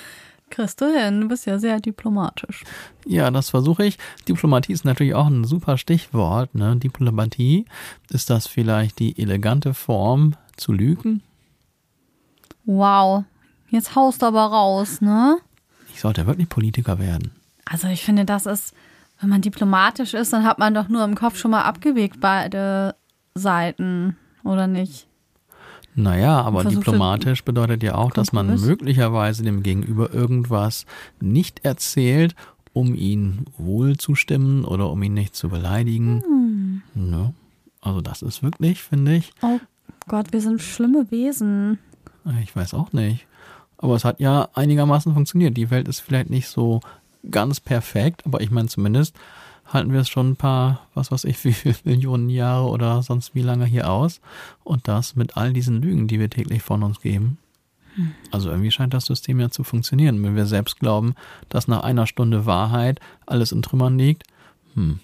Kriegst du hin. Du bist ja sehr diplomatisch. Ja, das versuche ich. Diplomatie ist natürlich auch ein super Stichwort. Ne? Diplomatie, ist das vielleicht die elegante Form zu lügen? Wow. Jetzt haust du aber raus, ne? Ich sollte wirklich Politiker werden. Also ich finde, das ist, wenn man diplomatisch ist, dann hat man doch nur im Kopf schon mal abgewegt beide Seiten, oder nicht? Naja, aber diplomatisch bedeutet ja auch, dass man möglicherweise dem Gegenüber irgendwas nicht erzählt, um ihn wohl zu stimmen oder um ihn nicht zu beleidigen. Ja, also das ist wirklich, finde ich, Oh Gott, wir sind schlimme Wesen. Ich weiß auch nicht. Aber es hat ja einigermaßen funktioniert. Die Welt ist vielleicht nicht so ganz perfekt, aber ich meine zumindest halten wir es schon ein paar, was weiß ich, [LAUGHS] wie viele Millionen Jahre oder sonst wie lange hier aus. Und das mit all diesen Lügen, die wir täglich von uns geben. Also irgendwie scheint das System ja zu funktionieren. Wenn wir selbst glauben, dass nach einer Stunde Wahrheit alles in Trümmern liegt, hm,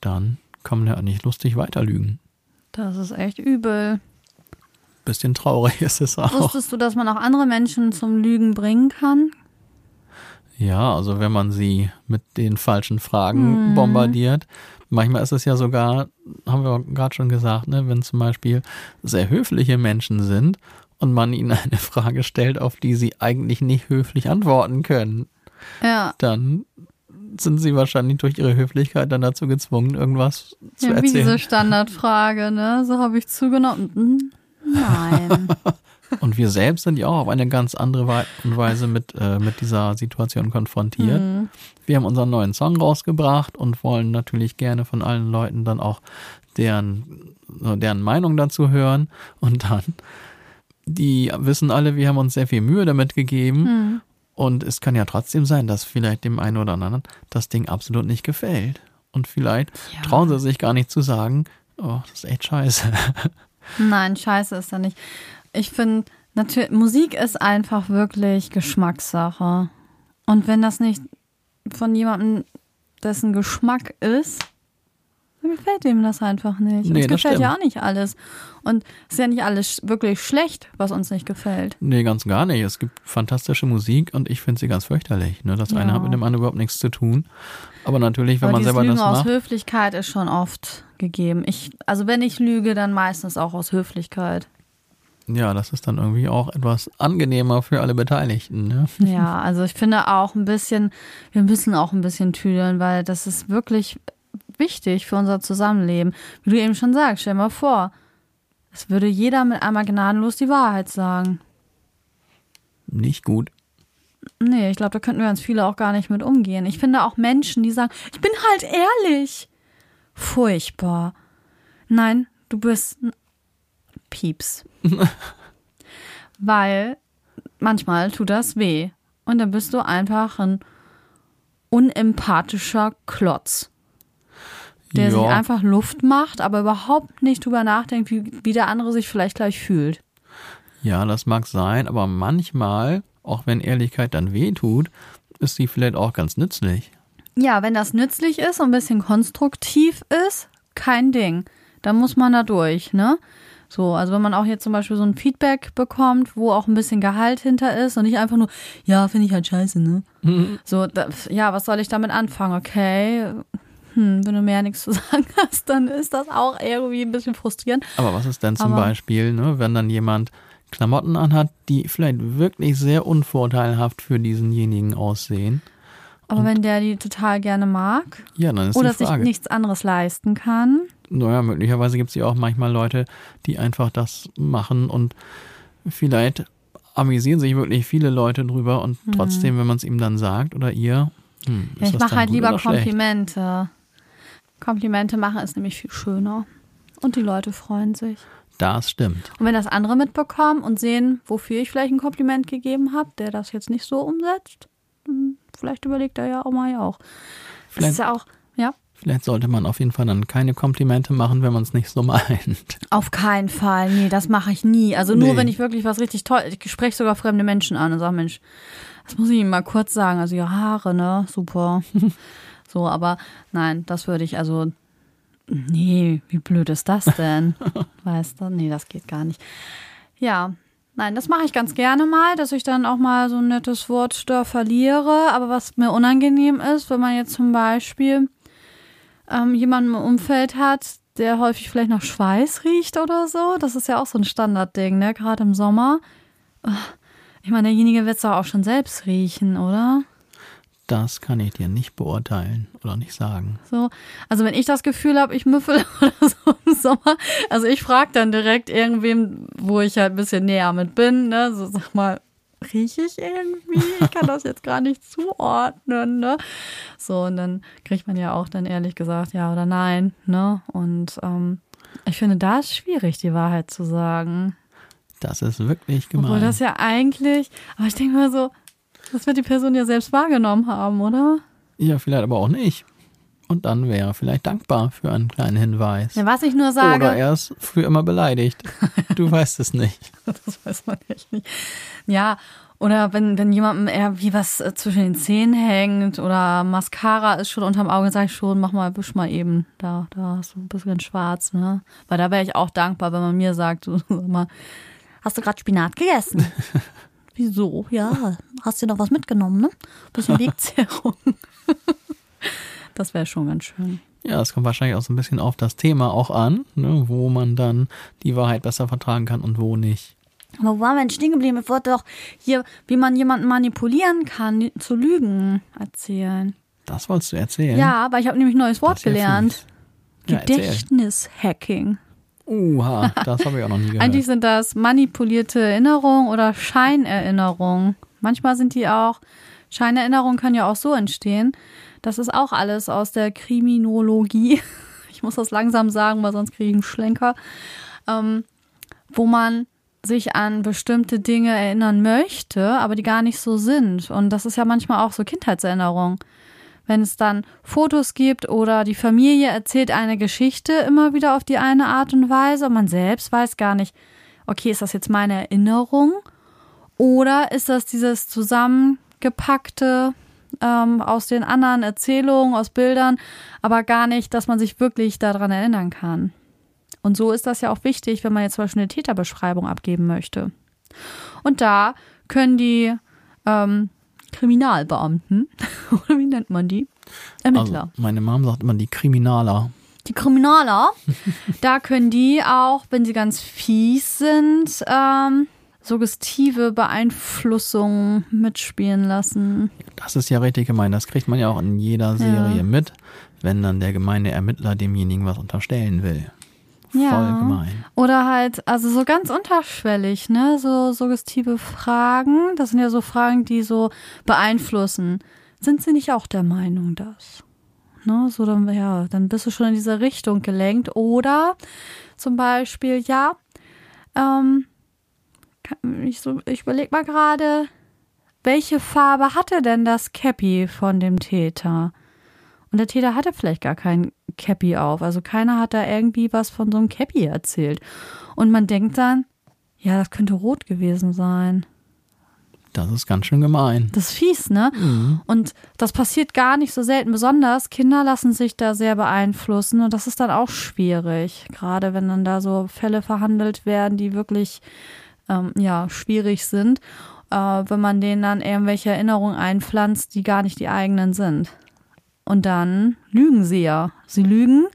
dann kann man ja nicht lustig weiter lügen. Das ist echt übel. Bisschen traurig [LAUGHS] ist es auch. Wusstest du, dass man auch andere Menschen zum Lügen bringen kann? Ja, also wenn man sie mit den falschen Fragen bombardiert. Manchmal ist es ja sogar, haben wir gerade schon gesagt, ne, wenn zum Beispiel sehr höfliche Menschen sind und man ihnen [LAUGHS] eine Frage stellt, auf die sie eigentlich nicht höflich antworten können, Ja. dann sind sie wahrscheinlich durch ihre Höflichkeit dann dazu gezwungen, irgendwas zu Ja, wie erzählen. diese Standardfrage, ne? So habe ich zugenommen. Nein. [LAUGHS] Und wir selbst sind ja auch auf eine ganz andere und Weise mit, äh, mit dieser Situation konfrontiert. Mhm. Wir haben unseren neuen Song rausgebracht und wollen natürlich gerne von allen Leuten dann auch deren, deren Meinung dazu hören. Und dann, die wissen alle, wir haben uns sehr viel Mühe damit gegeben. Hm. Und es kann ja trotzdem sein, dass vielleicht dem einen oder anderen das Ding absolut nicht gefällt. Und vielleicht Ja. trauen sie sich gar nicht zu sagen, oh, das ist echt scheiße. [LAUGHS] Nein, scheiße ist da nicht. Ich finde, natürlich, Musik ist einfach wirklich Geschmackssache. Und wenn das nicht von jemandem, dessen Geschmack ist, dann gefällt ihm das einfach nicht. Nee, uns gefällt ja auch nicht alles. Und es ist ja nicht alles wirklich schlecht, was uns nicht gefällt. Nee, ganz gar nicht. Es gibt fantastische Musik und ich finde sie ganz fürchterlich. Ne? Das eine Ja. hat mit dem anderen überhaupt nichts zu tun. Aber natürlich, wenn Aber man selber Lügen das aus macht. Höflichkeit ist schon oft gegeben. Ich, also wenn ich lüge, dann meistens auch aus Höflichkeit. Ja, das ist dann irgendwie auch etwas angenehmer für alle Beteiligten. Ne? [LAUGHS] Ja, also ich finde auch ein bisschen, wir müssen auch ein bisschen tüdeln, weil das ist wirklich wichtig für unser Zusammenleben. Wie du eben schon sagst, stell dir mal vor, es würde jeder mit einmal gnadenlos die Wahrheit sagen. Nicht gut. Nee, ich glaube, da könnten wir uns viele auch gar nicht mit umgehen. Ich finde auch Menschen, die sagen, ich bin halt ehrlich. Furchtbar. Nein, du bist ein Pieps. [LAUGHS] Weil manchmal tut das weh. Und dann bist du einfach ein unempathischer Klotz, der sich ja, einfach Luft macht, aber überhaupt nicht drüber nachdenkt, wie, wie der andere sich vielleicht gleich fühlt. ja, das mag sein, aber manchmal, auch wenn Ehrlichkeit dann weh tut, ist sie vielleicht auch ganz nützlich. Ja, wenn das nützlich ist und ein bisschen konstruktiv ist, kein Ding. Dann muss man da durch, ne? So, also wenn man auch jetzt zum Beispiel so ein Feedback bekommt, wo auch ein bisschen Gehalt hinter ist und nicht einfach nur, ja, finde ich halt scheiße, ne? So, da, ja, was soll ich damit anfangen? Okay, hm, wenn du mehr nichts zu [LAUGHS] sagen hast, dann ist das auch irgendwie ein bisschen frustrierend. Aber was ist denn zum Aber- Beispiel, ne, wenn dann jemand Klamotten anhat, die vielleicht wirklich sehr unvorteilhaft für diesenjenigen aussehen? Aber wenn der die total gerne mag Ja, dann ist oder die sich Frage. nichts anderes leisten kann, Naja, möglicherweise gibt es ja auch manchmal Leute, die einfach das machen und vielleicht amüsieren sich wirklich viele Leute drüber und trotzdem, wenn man es ihm dann sagt oder ihr, hm. Ja, ich mache halt lieber schlecht? Komplimente. Komplimente machen ist nämlich viel schöner. Und die Leute freuen sich. Das stimmt. Und wenn das andere mitbekommen und sehen, wofür ich vielleicht ein Kompliment gegeben habe, der das jetzt nicht so umsetzt, vielleicht überlegt er ja auch mal ja auch. Das Vielleicht- ist ja auch, ja, Vielleicht sollte man auf jeden Fall dann keine Komplimente machen, wenn man es nicht so [LAUGHS] meint. auf keinen Fall. Nee, das mache ich nie. Also nur, Nee. wenn ich wirklich was richtig toll, ich spreche sogar fremde Menschen an und sage, Mensch, das muss ich Ihnen mal kurz sagen. Also ihre Haare, ne, super. [LAUGHS] so, aber nein, das würde ich also, nee, wie blöd ist das denn? [LAUGHS] weißt du, nee, das geht gar nicht. Ja, nein, das mache ich ganz gerne mal, dass ich dann auch mal so ein nettes Wort da verliere. Aber was mir unangenehm ist, wenn man jetzt zum Beispiel ähm, jemanden im Umfeld hat, der häufig vielleicht nach Schweiß riecht oder so. Das ist ja auch so ein Standardding, ne? Gerade im Sommer. Ich meine, derjenige wird es doch auch schon selbst riechen, oder? Das kann ich dir nicht beurteilen oder nicht sagen. So. Also wenn ich das Gefühl habe, ich müffel [LAUGHS] oder so im Sommer, also ich frage dann direkt irgendwem, wo ich halt ein bisschen näher mit bin, ne? So sag mal, rieche ich irgendwie? Ich kann das jetzt gar nicht zuordnen, ne? So, und dann kriegt man ja auch dann ehrlich gesagt ja oder nein, ne? Und ähm, ich finde, da ist schwierig, die Wahrheit zu sagen. Das ist wirklich gemein. Obwohl das ja eigentlich, aber ich denke mal so, das wird die Person ja selbst wahrgenommen haben, oder? ja, vielleicht aber auch nicht. Und dann wäre er vielleicht dankbar für einen kleinen Hinweis. Ja, was ich nur sage. Oder er ist für immer beleidigt. Du [LAUGHS] weißt es nicht. Das weiß man echt nicht. Ja, oder wenn, wenn jemandem irgendwie was äh, zwischen den Zähnen hängt oder Mascara ist schon unterm Auge, sage ich schon, mach mal, wisch mal eben. Da, da hast du ein bisschen schwarz, ne? Weil da wäre ich auch dankbar, wenn man mir sagt, [LAUGHS] sag mal, hast du gerade Spinat gegessen? [LAUGHS] Wieso? Ja, hast du noch was mitgenommen, ne? Bisschen [LAUGHS] Wegzehrung. [LAUGHS] das wäre schon ganz schön. Ja, es kommt wahrscheinlich auch so ein bisschen auf das Thema auch an, ne, wo man dann die Wahrheit besser vertragen kann und wo nicht. Aber wo waren wir denn stehen geblieben? Ich wollte doch hier, wie man jemanden manipulieren kann, zu Lügen erzählen. Das wolltest du erzählen? Ja, aber ich habe nämlich ein neues Wort gelernt. Ja. Gedächtnishacking. Uha, das habe ich auch noch nie gehört. Eigentlich sind das manipulierte Erinnerungen oder Scheinerinnerungen. Manchmal sind die auch, Scheinerinnerungen können ja auch so entstehen. Das ist auch alles aus der Kriminologie. [LAUGHS] Ich muss das langsam sagen, weil sonst kriege ich einen Schlenker. Ähm, wo man sich an bestimmte Dinge erinnern möchte, aber die gar nicht so sind. Und das ist ja manchmal auch so Kindheitserinnerung. Wenn es dann Fotos gibt oder die Familie erzählt eine Geschichte immer wieder auf die eine Art und Weise und man selbst weiß gar nicht, okay, ist das jetzt meine Erinnerung oder ist das dieses zusammengepackte ähm, aus den anderen Erzählungen, aus Bildern, aber gar nicht, dass man sich wirklich daran erinnern kann. Und so ist das ja auch wichtig, wenn man jetzt zum Beispiel eine Täterbeschreibung abgeben möchte. Und da können die ähm, Kriminalbeamten, [LAUGHS] oder wie nennt man die? Ermittler. Also, meine Mom sagt immer die Kriminaler. Die Kriminaler, [LAUGHS] da können die auch, wenn sie ganz fies sind, ähm, suggestive Beeinflussung mitspielen lassen. Das ist ja richtig gemein. Das kriegt man ja auch in jeder Serie mit, wenn dann der gemeine Ermittler demjenigen was unterstellen will. Voll Ja. gemein. Oder halt, also so ganz unterschwellig, ne? So suggestive Fragen. Das sind ja so Fragen, die so beeinflussen. Sind sie nicht auch der Meinung, dass? Ne? So dann, ja, dann bist du schon in diese Richtung gelenkt. Oder zum Beispiel, ja, ähm, ich, so, ich überleg mal gerade, welche Farbe hatte denn das Cappy von dem Täter? Und der Täter hatte vielleicht gar kein Cappy auf. Also keiner hat da irgendwie was von so einem Cappy erzählt. Und man denkt dann, ja, das könnte rot gewesen sein. Das ist ganz schön gemein. Das ist fies, ne? Und das passiert gar nicht so selten. Besonders Kinder lassen sich da sehr beeinflussen und das ist dann auch schwierig. Gerade wenn dann da so Fälle verhandelt werden, die wirklich ähm, ja schwierig sind, äh, wenn man denen dann irgendwelche Erinnerungen einpflanzt, die gar nicht die eigenen sind. Und dann lügen sie ja. Sie lügen,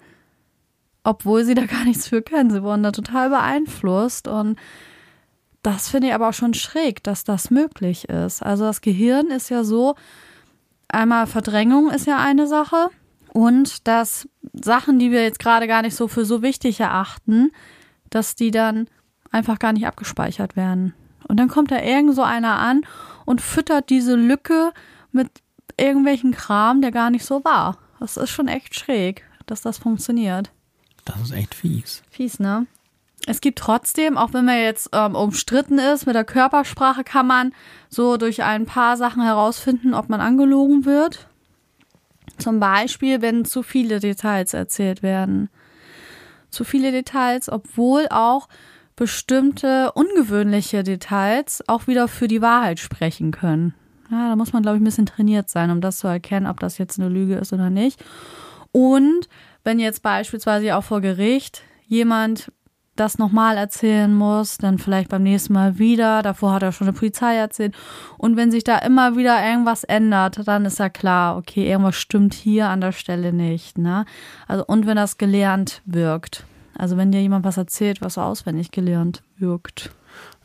obwohl sie da [LAUGHS] gar nichts für können. Sie wurden da total beeinflusst und das finde ich aber auch schon schräg, dass das möglich ist. Also das Gehirn ist ja so, einmal Verdrängung ist ja eine Sache und dass Sachen, die wir jetzt gerade gar nicht so für so wichtig erachten, dass die dann einfach gar nicht abgespeichert werden. Und dann kommt da irgend so einer an und füttert diese Lücke mit irgendwelchen Kram, der gar nicht so war. Das ist schon echt schräg, dass das funktioniert. Das ist echt fies. Fies, ne? Es gibt trotzdem, auch wenn man jetzt ähm, umstritten ist, mit der Körpersprache kann man so durch ein paar Sachen herausfinden, ob man angelogen wird. Zum Beispiel, wenn zu viele Details erzählt werden. Zu viele Details, obwohl auch bestimmte ungewöhnliche Details auch wieder für die Wahrheit sprechen können. Ja, da muss man, glaube ich, ein bisschen trainiert sein, um das zu erkennen, ob das jetzt eine Lüge ist oder nicht. Und wenn jetzt beispielsweise auch vor Gericht jemand das nochmal erzählen muss, dann vielleicht beim nächsten Mal wieder. Davor hat er schon der Polizei erzählt. Und wenn sich da immer wieder irgendwas ändert, dann ist ja klar, okay, irgendwas stimmt hier an der Stelle nicht. Ne? Also, und wenn das gelernt wirkt. Also wenn dir jemand was erzählt, was so auswendig gelernt wirkt.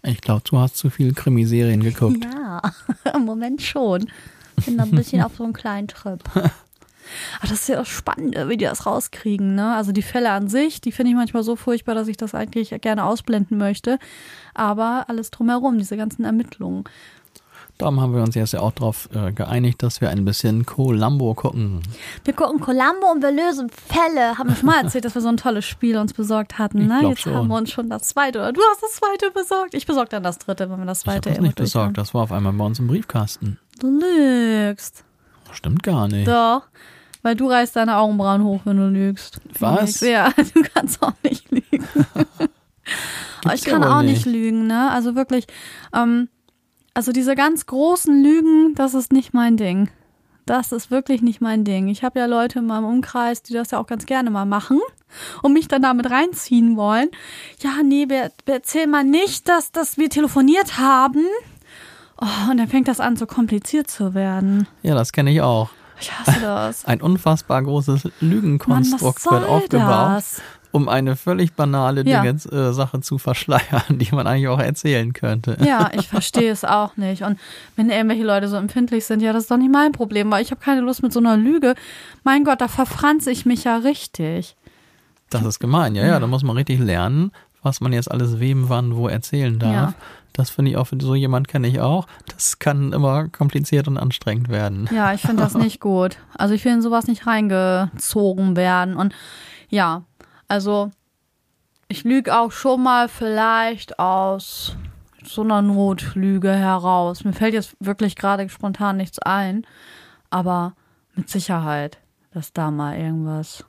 Ich glaube, du hast zu viel Krimiserien geguckt. Ja, [LAUGHS] im Moment schon. Bin da ein bisschen [LAUGHS] auf so einem kleinen Trip. Aber das ist ja auch spannend, wie die das rauskriegen, ne? Also die Fälle an sich, die finde ich manchmal so furchtbar, dass ich das eigentlich gerne ausblenden möchte. Aber alles drumherum, diese ganzen Ermittlungen. Darum haben wir uns jetzt ja auch darauf äh, geeinigt, dass wir ein bisschen Columbo gucken. Wir gucken Columbo und wir lösen Fälle. Haben wir schon mal erzählt, dass wir so ein tolles Spiel uns besorgt hatten, Ich ne? Jetzt schon. haben wir uns schon das zweite, oder du hast das zweite besorgt. Ich besorge dann das dritte, wenn wir das Ich habe zweite das immer nicht besorgt. Das war auf einmal bei uns im Briefkasten. Du lügst. Stimmt gar nicht. Doch. Weil du reißt deine Augenbrauen hoch, wenn du lügst. Was? Ja, [LAUGHS] du kannst auch nicht lügen. [LAUGHS] Aber ich kann auch nicht. nicht lügen, ne? Also wirklich, ähm, also diese ganz großen Lügen, das ist nicht mein Ding. Das ist wirklich nicht mein Ding. Ich habe ja Leute in meinem Umkreis, die das ja auch ganz gerne mal machen und mich dann damit reinziehen wollen. Ja, nee, wir, wir erzählen mal nicht, dass, dass wir telefoniert haben. Oh, und dann fängt das an, so kompliziert zu werden. Ja, das kenne ich auch. Ich hasse das. Ein unfassbar großes Mann, Lügenkonstrukt soll wird aufgebaut, das? Um eine völlig banale Ja. Dinge, äh, Sache zu verschleiern, [LAUGHS] die man eigentlich auch erzählen könnte. Ja, ich verstehe es auch nicht. Und wenn irgendwelche Leute so empfindlich sind, ja, das ist doch nicht mein Problem, weil ich habe keine Lust mit so einer Lüge. Mein Gott, da verfranze ich mich ja richtig. Das ist gemein, ja, ja, da muss man richtig lernen, was man jetzt alles wem, wann, wo erzählen darf. Ja. Das finde ich auch, so jemand kenne ich auch. Das kann immer kompliziert und anstrengend werden. Ja, ich finde das [LAUGHS] nicht gut. Also ich will in sowas nicht reingezogen werden. Und ja, also ich lüge auch schon mal vielleicht aus so einer Notlüge heraus. Mir fällt jetzt wirklich gerade spontan nichts ein, aber mit Sicherheit, dass da mal irgendwas.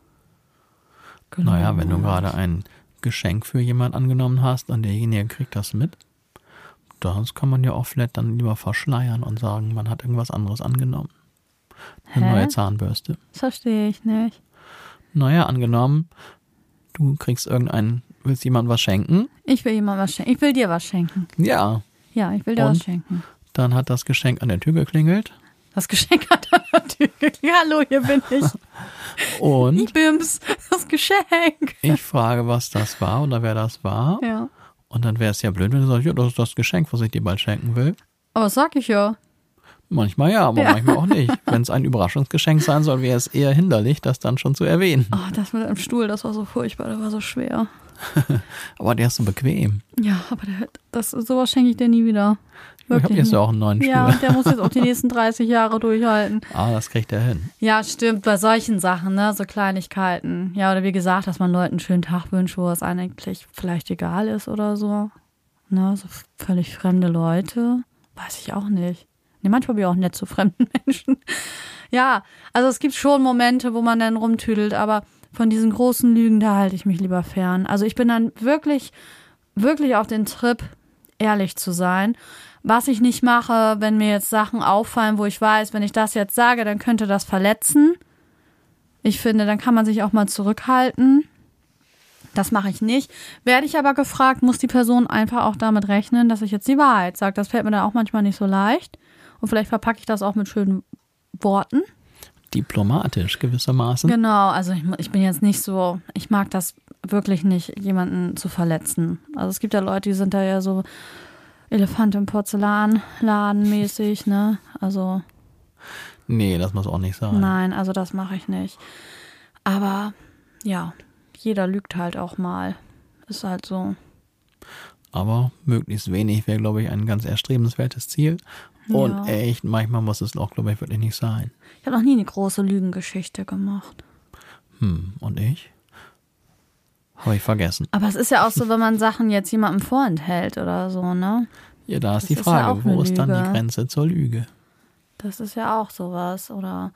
Genau. Naja, wenn du gerade ein Geschenk für jemand angenommen hast und derjenige kriegt das mit, das kann man ja auch vielleicht dann lieber verschleiern und sagen, man hat irgendwas anderes angenommen. Eine Hä? neue Zahnbürste. Das verstehe ich nicht. Naja, angenommen, du kriegst irgendeinen, willst jemandem was schenken? Ich will jemandem was schenken. Ich will dir was schenken. Ja, Ja, ich will dir Und? was schenken. dann hat das Geschenk an der Tür geklingelt Das Geschenk hat er natürlich. Hallo, hier bin ich. [LAUGHS] und Ich bin's. Das Geschenk. ich frage, was das war oder wer das war. Ja. Und dann wäre es ja blöd, wenn du sagst, ja, das ist das Geschenk, was ich dir bald schenken will. Aber das sag ich ja. Manchmal ja, aber Ja. manchmal auch nicht. [LAUGHS] Wenn es ein Überraschungsgeschenk sein soll, wäre es eher hinderlich, das dann schon zu erwähnen. Oh, das mit dem Stuhl, das war so furchtbar, das war so schwer. [LAUGHS] Aber der ist so bequem. Ja, aber der, das, sowas schenke ich dir nie wieder. Ich habe Wirklich jetzt ja auch einen neuen Stuhl. Ja, und der muss jetzt auch die [LAUGHS] nächsten 30 Jahre durchhalten. Ah, das kriegt er hin. Ja, stimmt, bei solchen Sachen, ne, so Kleinigkeiten. Ja, oder wie gesagt, dass man Leuten einen schönen Tag wünscht, wo es eigentlich vielleicht egal ist oder so. Ne, so völlig fremde Leute. Weiß ich auch nicht. Nee, manchmal bin ich auch nett zu fremden [LAUGHS] Menschen. Ja, also es gibt schon Momente, wo man dann rumtüdelt, aber von diesen großen Lügen, da halte ich mich lieber fern. Also ich bin dann wirklich, wirklich auf den Trip, ehrlich zu sein. Was ich nicht mache, wenn mir jetzt Sachen auffallen, wo ich weiß, wenn ich das jetzt sage, dann könnte das verletzen. Ich finde, dann kann man sich auch mal zurückhalten. Das mache ich nicht. Werde ich aber gefragt, muss die Person einfach auch damit rechnen, dass ich jetzt die Wahrheit sage. Das fällt mir dann auch manchmal nicht so leicht. Und vielleicht verpacke ich das auch mit schönen Worten. Diplomatisch gewissermaßen. Genau, also ich, ich bin jetzt nicht so, ich mag das wirklich nicht, jemanden zu verletzen. Also es gibt ja Leute, die sind da ja so Elefant im Porzellanladen mäßig, ne? Also Nee, das muss auch nicht sein. nein, also das mache ich nicht. Aber ja, jeder lügt halt auch mal. Ist halt so. Aber möglichst wenig wäre, glaube ich, ein ganz erstrebenswertes Ziel. Und Ja. echt, manchmal muss es auch, glaube ich, wirklich nicht sein. Ich habe noch nie eine große Lügengeschichte gemacht. Hm, und ich? Habe ich vergessen. Aber es ist ja auch so, wenn man Sachen jetzt jemandem vorenthält oder so, ne? Ja, da ist Das die ist ja Frage, auch eine wo ist dann die. Grenze zur Lüge? Das ist ja auch sowas. Oder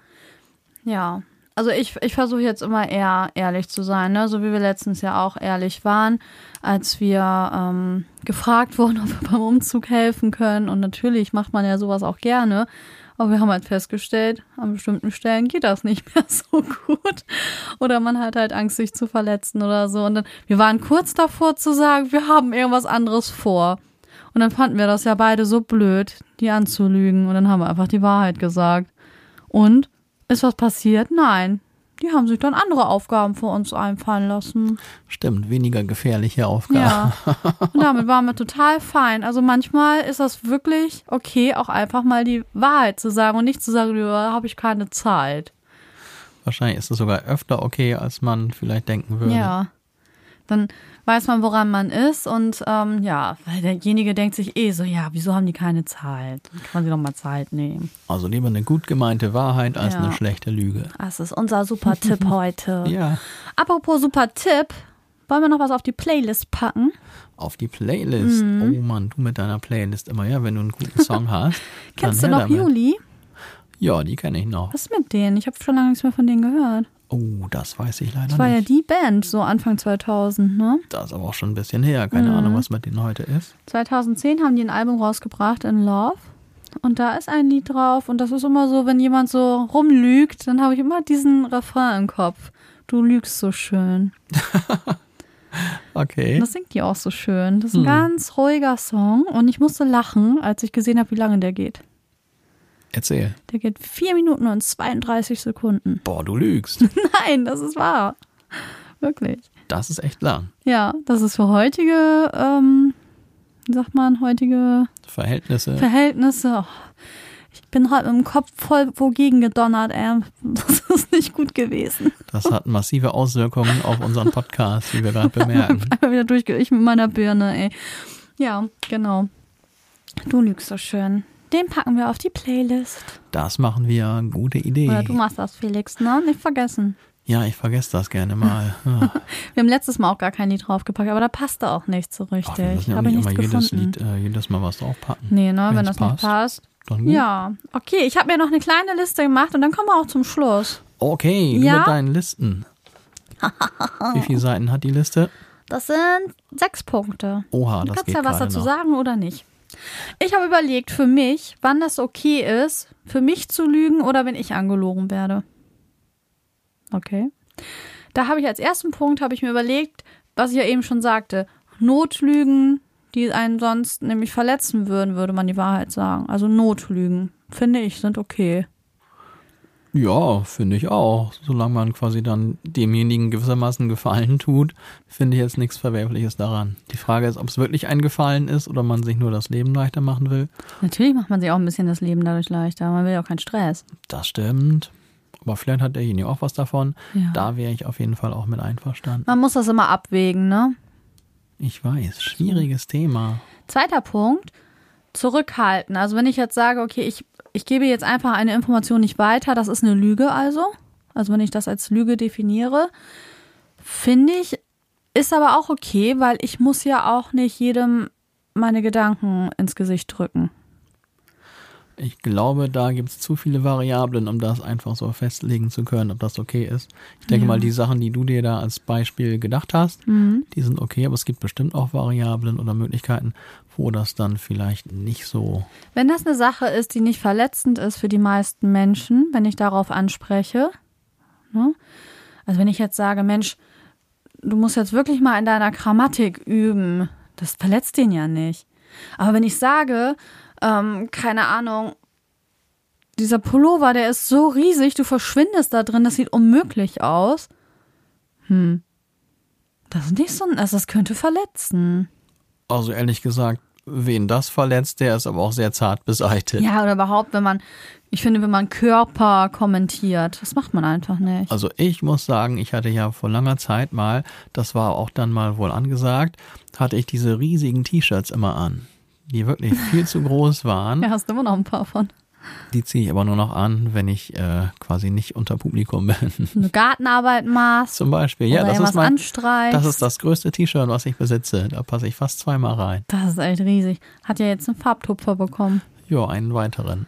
ja. Also ich, ich versuche jetzt immer eher ehrlich zu sein, ne? So wie wir letztens ja auch ehrlich waren, als wir ähm, gefragt [LAUGHS] wurden, ob wir beim Umzug helfen können. Und natürlich macht man ja sowas auch gerne. Aber wir haben halt festgestellt, an bestimmten Stellen geht das nicht [LAUGHS] mehr so gut. Oder man hat halt Angst, sich zu verletzen oder so. Und dann, wir waren kurz davor zu sagen, wir haben irgendwas anderes vor. Und dann fanden wir das ja beide so blöd, die anzulügen. Und dann haben wir einfach die Wahrheit gesagt. Und ist was passiert? Nein. Die haben sich dann andere Aufgaben für uns einfallen lassen. Stimmt, weniger gefährliche Aufgabe. Ja. Und damit waren wir total fein. Also manchmal ist das wirklich okay, auch einfach mal die Wahrheit zu sagen und nicht zu sagen, ja, habe ich keine Zeit. Wahrscheinlich ist es sogar öfter okay, als man vielleicht denken würde. Ja. Dann weiß man, woran man ist und ähm, ja, weil derjenige denkt sich eh so, ja, wieso haben die keine Zeit? Dann kann man sich doch mal Zeit nehmen. Also lieber eine gut gemeinte Wahrheit als Ja. eine schlechte Lüge. Das ist unser super Tipp [LAUGHS] heute. Ja, Apropos super Tipp, wollen wir noch was auf die Playlist packen? auf die Playlist. Mhm. Oh Mann, du mit deiner Playlist immer, ja, wenn du einen guten Song [LAUGHS] hast. Kennst du noch damit. Juli? Ja, die kenne ich noch. Was ist mit denen? Ich habe schon lange nichts mehr von denen gehört. Oh, das weiß ich leider Das war ja nicht. die Band, so Anfang 2000, ne? Das ist aber auch schon ein bisschen her. Keine Mhm. Ahnung, was mit denen heute ist. 2010 haben die ein Album rausgebracht, In Love. Und da ist ein Lied drauf. Und das ist immer so, wenn jemand so rumlügt, dann habe ich immer diesen Refrain im Kopf. Du lügst so schön. [LAUGHS] Okay. Und das singt die auch so schön. Das ist ein Hm. ganz ruhiger Song. Und ich musste lachen, als ich gesehen habe, wie lange der geht. Erzähl. Der geht 4 Minuten und 32 Sekunden. Boah, du lügst. [LAUGHS] Nein, das ist wahr. Wirklich. Das ist echt lang. Ja, das ist für heutige, ähm, wie sagt man, heutige Verhältnisse. Verhältnisse. Oh, ich bin halt mit dem Kopf voll wogegen gedonnert, ey. Das ist nicht gut gewesen. Das hat massive Auswirkungen auf unseren Podcast, wie wir gerade bemerken. [LAUGHS] Einmal wieder durchge... Ich mit meiner Birne, ey. Ja, genau. Du lügst so schön. Den packen wir auf die Playlist. Das machen wir. Gute Idee. Oder du machst das, Felix, ne? Nicht vergessen. Ja, ich vergesse das gerne mal. [LAUGHS] Ja. Wir haben letztes Mal auch gar kein Lied draufgepackt, aber da passte auch nicht so Ach, richtig. wir müssen ja auch Habe ich nicht nichts immer jedes gefunden. Lied, äh, jedes Mal was draufpacken. Nee, ne, wenn das nicht passt. Dann gut. Ja, okay. Ich habe mir noch eine kleine Liste gemacht und dann kommen wir auch zum Schluss. Okay, du Ja? mit deinen Listen. [LAUGHS] Wie viele Seiten hat die Liste? Das sind sechs Punkte. Oha, Du das kannst geht ja was dazu noch. sagen oder nicht. Ich habe überlegt für mich, wann das okay ist, für mich zu lügen oder wenn ich angelogen werde. Okay. Da habe ich als ersten Punkt habe ich mir überlegt, was ich ja eben schon sagte, Notlügen, die einen sonst nämlich verletzen würden, würde man die Wahrheit sagen. Also Notlügen, finde ich, sind okay. Ja, finde ich auch. Solange man quasi dann demjenigen gewissermaßen Gefallen tut, finde ich jetzt nichts Verwerfliches daran. Die Frage ist, ob es wirklich ein Gefallen ist oder man sich nur das Leben leichter machen will. Natürlich macht man sich auch ein bisschen das Leben dadurch leichter. Man will ja auch keinen Stress. Das stimmt. Aber vielleicht hat derjenige auch was davon. Ja. Da wäre ich auf jeden Fall auch mit einverstanden. Man muss das immer abwägen, ne? Ich weiß, schwieriges Thema. Zweiter Punkt, zurückhalten. Also wenn ich jetzt sage, okay, ich, ich gebe jetzt einfach eine Information nicht weiter, das ist eine Lüge also. Also wenn ich das als Lüge definiere, finde ich, ist aber auch okay, weil ich muss ja auch nicht jedem meine Gedanken ins Gesicht drücken. Ich glaube, da gibt es zu viele Variablen, um das einfach so festlegen zu können, ob das okay ist. Ich denke Ja. mal, die Sachen, die du dir da als Beispiel gedacht hast, Mhm. die sind okay, aber es gibt bestimmt auch Variablen oder Möglichkeiten, wo das dann vielleicht nicht so. Wenn das eine Sache ist, die nicht verletzend ist für die meisten Menschen, wenn ich darauf anspreche, ne? also wenn ich jetzt sage, Mensch, du musst jetzt wirklich mal in deiner Grammatik üben, das verletzt den ja nicht. Aber wenn ich sage, ähm, keine Ahnung, dieser Pullover, der ist so riesig, du verschwindest da drin, das sieht unmöglich aus. Hm. Das ist nicht so, also das könnte verletzen. Also ehrlich gesagt, wen das verletzt, der ist aber auch sehr zart beseitigt. Ja, oder überhaupt, wenn man, ich finde, wenn man Körper kommentiert, das macht man einfach nicht. Also ich muss sagen, ich hatte ja vor langer Zeit mal, das war auch dann mal wohl angesagt, hatte ich diese riesigen T-Shirts immer an, die wirklich viel zu groß waren. Ja, hast du immer noch ein paar von. Die ziehe ich aber nur noch an, wenn ich äh, quasi nicht unter Publikum bin. Eine Gartenarbeit machst Zum Beispiel. Ja, das ist mein, das ist das größte T-Shirt, was ich besitze. Da passe ich fast zweimal rein. Das ist echt riesig. Hat ja jetzt einen Farbtupfer bekommen. Ja, einen weiteren.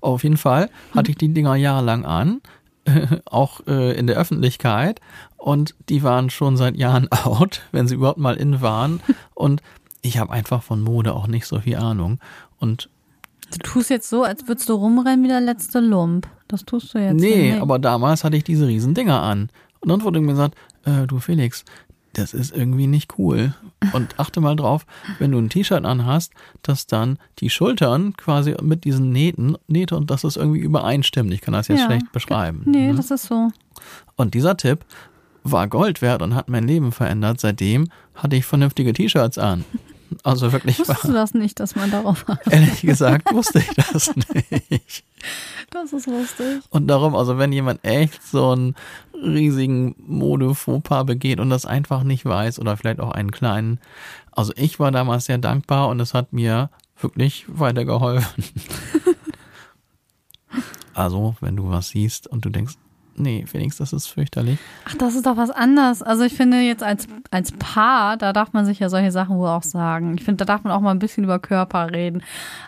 Auf jeden Fall hatte ich die Dinger jahrelang an, [LAUGHS] auch äh, in der Öffentlichkeit. Und die waren schon seit Jahren [LAUGHS] out, wenn sie überhaupt mal in waren. Und ich habe einfach von Mode auch nicht so viel Ahnung. Und Du tust jetzt so, als würdest du rumrennen wie der letzte Lump. Das tust du jetzt nee, nicht. aber damals hatte ich diese riesen Dinger an. Und dann wurde mir gesagt, äh, du Felix, das ist irgendwie nicht cool. Und achte mal drauf, wenn du ein T-Shirt anhast, dass dann die Schultern quasi mit diesen Nähten, Nähte und das ist irgendwie übereinstimmt. Ich kann das jetzt Ja. schlecht beschreiben. Nee, ne? das ist so. Und dieser Tipp war Gold wert und hat mein Leben verändert. Seitdem hatte ich vernünftige T-Shirts an. Also wirklich, Wusstest du das nicht, dass man darauf [LAUGHS] hat? ehrlich gesagt, wusste ich das nicht. Das ist lustig. Und darum, also wenn jemand echt so einen riesigen Mode-Fauxpas begeht und das einfach nicht weiß oder vielleicht auch einen kleinen, also ich war damals sehr dankbar und es hat mir wirklich weitergeholfen. [LAUGHS] also, wenn du was siehst und du denkst, nee, Felix, das ist fürchterlich. Ach, das ist doch was anderes. Also ich finde jetzt als, als Paar, da darf man sich ja solche Sachen wohl auch sagen. Ich finde, da darf man auch mal ein bisschen über Körper reden.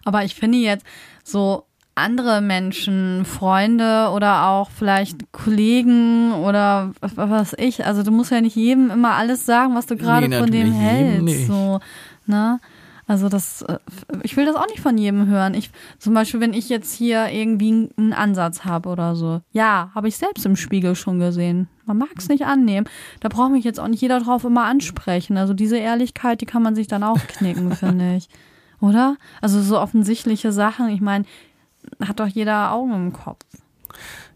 Aber ich finde jetzt so andere Menschen, Freunde oder auch vielleicht Kollegen oder was weiß ich. Also du musst ja nicht jedem immer alles sagen, was du gerade Nee, von dem hältst. So, ne? Also das, äh, ich will das auch nicht von jedem hören. Ich, zum Beispiel, wenn ich jetzt hier irgendwie einen Ansatz habe oder so. Ja, habe ich selbst im Spiegel schon gesehen. Man mag es nicht annehmen. Da braucht mich jetzt auch nicht jeder drauf immer ansprechen. Also diese Ehrlichkeit, die kann man sich dann auch knicken, [LAUGHS] finde ich. Oder? Also so offensichtliche Sachen. Ich meine, hat doch jeder Augen im Kopf.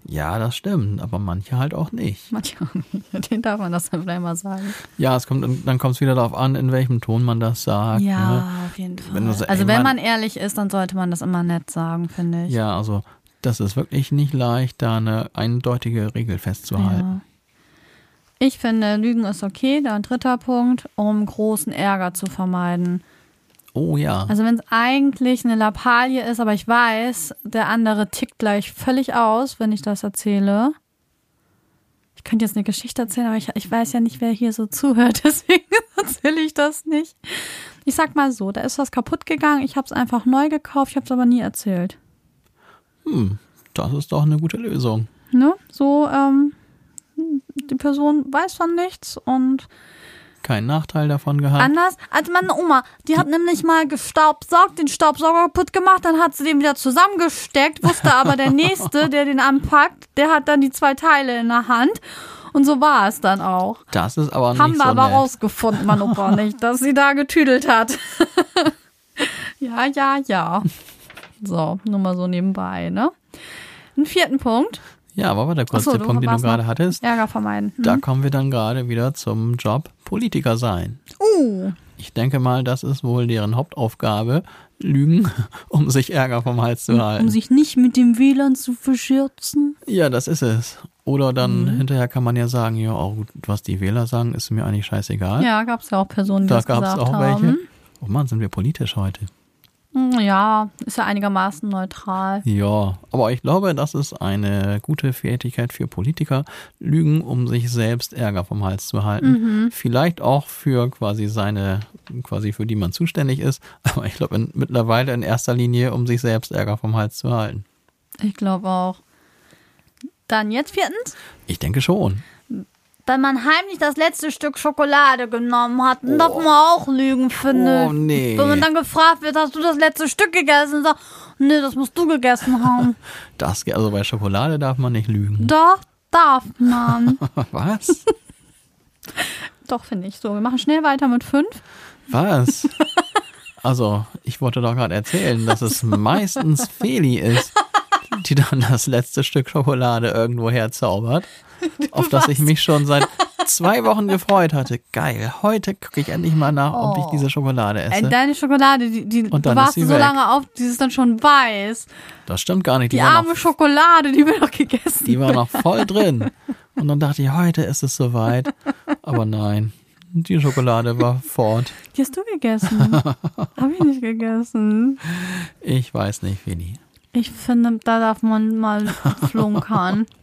Ja, das stimmt, aber manche halt auch nicht. Manche auch nicht. [LAUGHS] Den darf man das dann vielleicht mal sagen. Ja, es kommt, dann kommt es wieder darauf an, in welchem Ton man das sagt. Ja, Ne? auf jeden Fall. Wenn so- also wenn man ehrlich ist, dann sollte man das immer nett sagen, finde ich. Ja, also das ist wirklich nicht leicht, da eine eindeutige Regel festzuhalten. Ja. Ich finde, Lügen ist okay. Da ein dritter Punkt, um großen Ärger zu vermeiden. Oh ja. Also wenn es eigentlich eine Lappalie ist, aber ich weiß, der andere tickt gleich völlig aus, wenn ich das erzähle. Ich könnte jetzt eine Geschichte erzählen, aber ich, ich weiß ja nicht, wer hier so zuhört, [LAUGHS] deswegen erzähle ich das nicht. Ich sag mal so, da ist was kaputt gegangen, ich habe es einfach neu gekauft, ich habe es aber nie erzählt. Hm, das ist doch eine gute Lösung. Ne? So, ähm, die Person weiß von nichts und Keinen Nachteil davon gehabt. Anders als meine Oma. Die hat nämlich mal gestaubsaugt, den Staubsauger kaputt gemacht, dann hat sie den wieder zusammengesteckt, wusste aber der Nächste, [LAUGHS] der den anpackt, der hat dann die zwei Teile in der Hand. Und so war es dann auch. das ist aber Haben nicht wir so aber nett. rausgefunden, mein Opa [LAUGHS] nicht, dass sie da getüdelt hat. [LAUGHS] ja, ja, ja. So, nur mal so nebenbei, ne? Einen vierten Punkt. Ja, aber war der kurze so, Punkt, den du gerade hattest. Ärger vermeiden. Hm? Da kommen wir dann gerade wieder zum Job Politiker sein. Uh, Ich denke mal, das ist wohl deren Hauptaufgabe, Lügen, [LAUGHS] um sich Ärger vom Hals zu halten. um sich nicht mit dem WLAN zu verschürzen. ja, das ist es. Oder dann Mhm. hinterher kann man ja sagen, ja, oh, gut, was die Wähler sagen, ist mir eigentlich scheißegal. Ja, gab es ja auch Personen, die da das gab es gesagt auch haben. welche. Oh Mann, sind wir politisch heute. Hm, Ja, ist ja einigermaßen neutral. Ja, aber ich glaube, das ist eine gute Fähigkeit für Politiker, Lügen, um sich selbst Ärger vom Hals zu halten. Mhm. Vielleicht auch für quasi seine, quasi für die man zuständig ist, [LAUGHS] aber ich glaube in, mittlerweile in erster Linie, um sich selbst Ärger vom Hals zu halten. Ich glaube auch. Dann jetzt viertens. Ich denke schon. Wenn man heimlich das letzte Stück Schokolade genommen hat, dann darf man auch lügen, finde Oh nee. Wenn man dann gefragt wird, hast du das letzte Stück gegessen? Sag, nee, das musst du gegessen haben. [LAUGHS] Das, also bei Schokolade darf man nicht lügen. Doch, darf man. [LAUGHS] Was? [LAUGHS] Doch, finde ich. So, wir machen schnell weiter mit fünf. Was? Also, ich wollte doch gerade erzählen, dass es meistens Feli ist, die dann das letzte Stück Schokolade irgendwo herzaubert, [LAUGHS] auf das ich mich schon seit zwei Wochen gefreut hatte. Geil, heute gucke ich endlich mal nach, ob ich diese Schokolade Ey, esse. deine Schokolade, die, die Und du dann warst sie so weg. lange auf, die ist dann schon weiß. Das stimmt gar nicht, die, Die arme noch, Schokolade, die wird doch gegessen. die war noch voll drin. [LAUGHS] Und dann dachte ich, heute ist es soweit. Aber nein, die Schokolade war fort. Die hast du gegessen. Hab ich nicht gegessen. Ich weiß nicht, Feli. Ich finde, da darf man mal flunkern. [LAUGHS]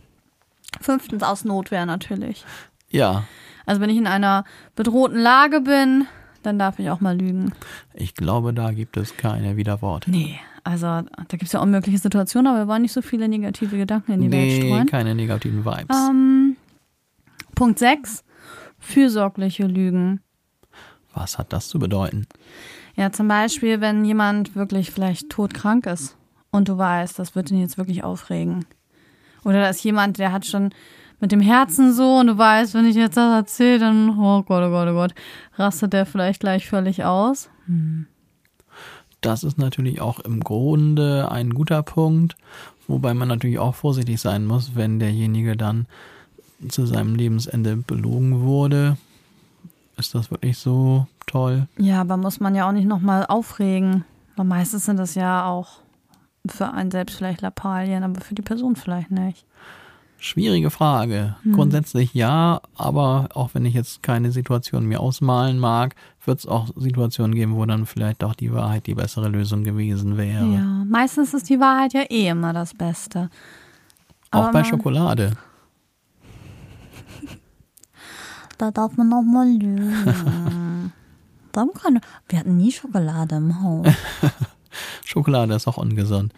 Fünftens aus Notwehr natürlich. Ja, Also wenn ich in einer bedrohten Lage bin, dann darf ich auch mal lügen. ich glaube, da gibt es keine Widerworte. Nee, also da gibt es ja unmögliche Situationen, aber wir wollen nicht so viele negative Gedanken in die Welt Nee, streuen. keine negativen Vibes. Ähm, Punkt 6. Fürsorgliche Lügen. Was hat das zu bedeuten? Ja, zum Beispiel, wenn jemand wirklich vielleicht todkrank ist und du weißt, das wird ihn jetzt wirklich aufregen. Oder da ist jemand, der hat schon mit dem Herzen so und du weißt, wenn ich jetzt das erzähle, dann, oh Gott, oh Gott, oh Gott, rastet der vielleicht gleich völlig aus. Das ist natürlich auch im Grunde ein guter Punkt, wobei man natürlich auch vorsichtig sein muss, wenn derjenige dann zu seinem Lebensende belogen wurde. Ist das wirklich so toll? Ja, aber muss man ja auch nicht nochmal aufregen. Weil meistens sind das ja auch für einen selbst vielleicht Lappalien, aber für die Person vielleicht nicht. Schwierige Frage. Grundsätzlich ja, aber auch wenn ich jetzt keine Situation mir ausmalen mag, wird es auch Situationen geben, wo dann vielleicht auch die Wahrheit die bessere Lösung gewesen wäre. Ja, meistens ist die Wahrheit ja eh immer das Beste. auch aber bei man- Schokolade. [LAUGHS] Da darf man auch mal lügen. [LAUGHS] Wir hatten nie Schokolade im Haus. [LAUGHS] Schokolade ist auch ungesund.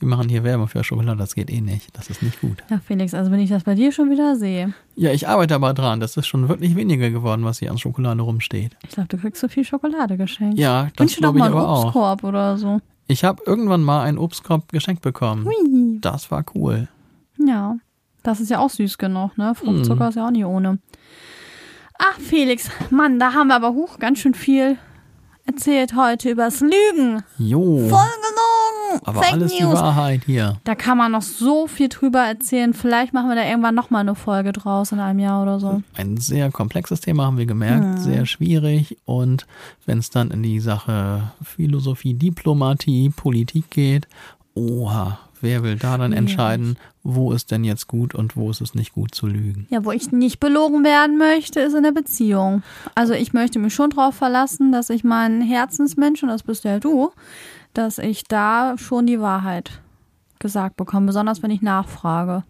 Wir machen hier Werbung für Schokolade, das geht eh nicht. Das ist nicht gut. Ja, Felix, also wenn ich das bei dir schon wieder sehe, Ja, ich arbeite aber dran. Das ist schon wirklich weniger geworden, was hier an Schokolade rumsteht. ich glaube, du kriegst so viel Schokolade geschenkt. Ja, das glaube ich mal einen aber auch. Obstkorb oder so. Ich habe irgendwann mal einen Obstkorb geschenkt bekommen. Hui. Das war cool. Ja, das ist ja auch süß genug, ne? Fruchtzucker ist ja auch nicht ohne. Ach, Felix, Mann, da haben wir aber hoch ganz schön viel erzählt heute übers Lügen. Jo. Voll gelogen. Aber Fake alles die News. Wahrheit hier. Da kann man noch so viel drüber erzählen. Vielleicht machen wir da irgendwann nochmal eine Folge draus in einem Jahr oder so. Ein sehr komplexes Thema haben wir gemerkt, sehr schwierig. Und wenn es dann in die Sache Philosophie, Diplomatie, Politik geht, oha, wer will da dann entscheiden, wo ist denn jetzt gut und wo ist es nicht gut zu lügen? Ja, wo ich nicht belogen werden möchte, ist in der Beziehung. Also ich möchte mich schon darauf verlassen, dass ich meinen Herzensmensch, und das bist ja du, dass ich da schon die Wahrheit gesagt bekomme, besonders wenn ich nachfrage.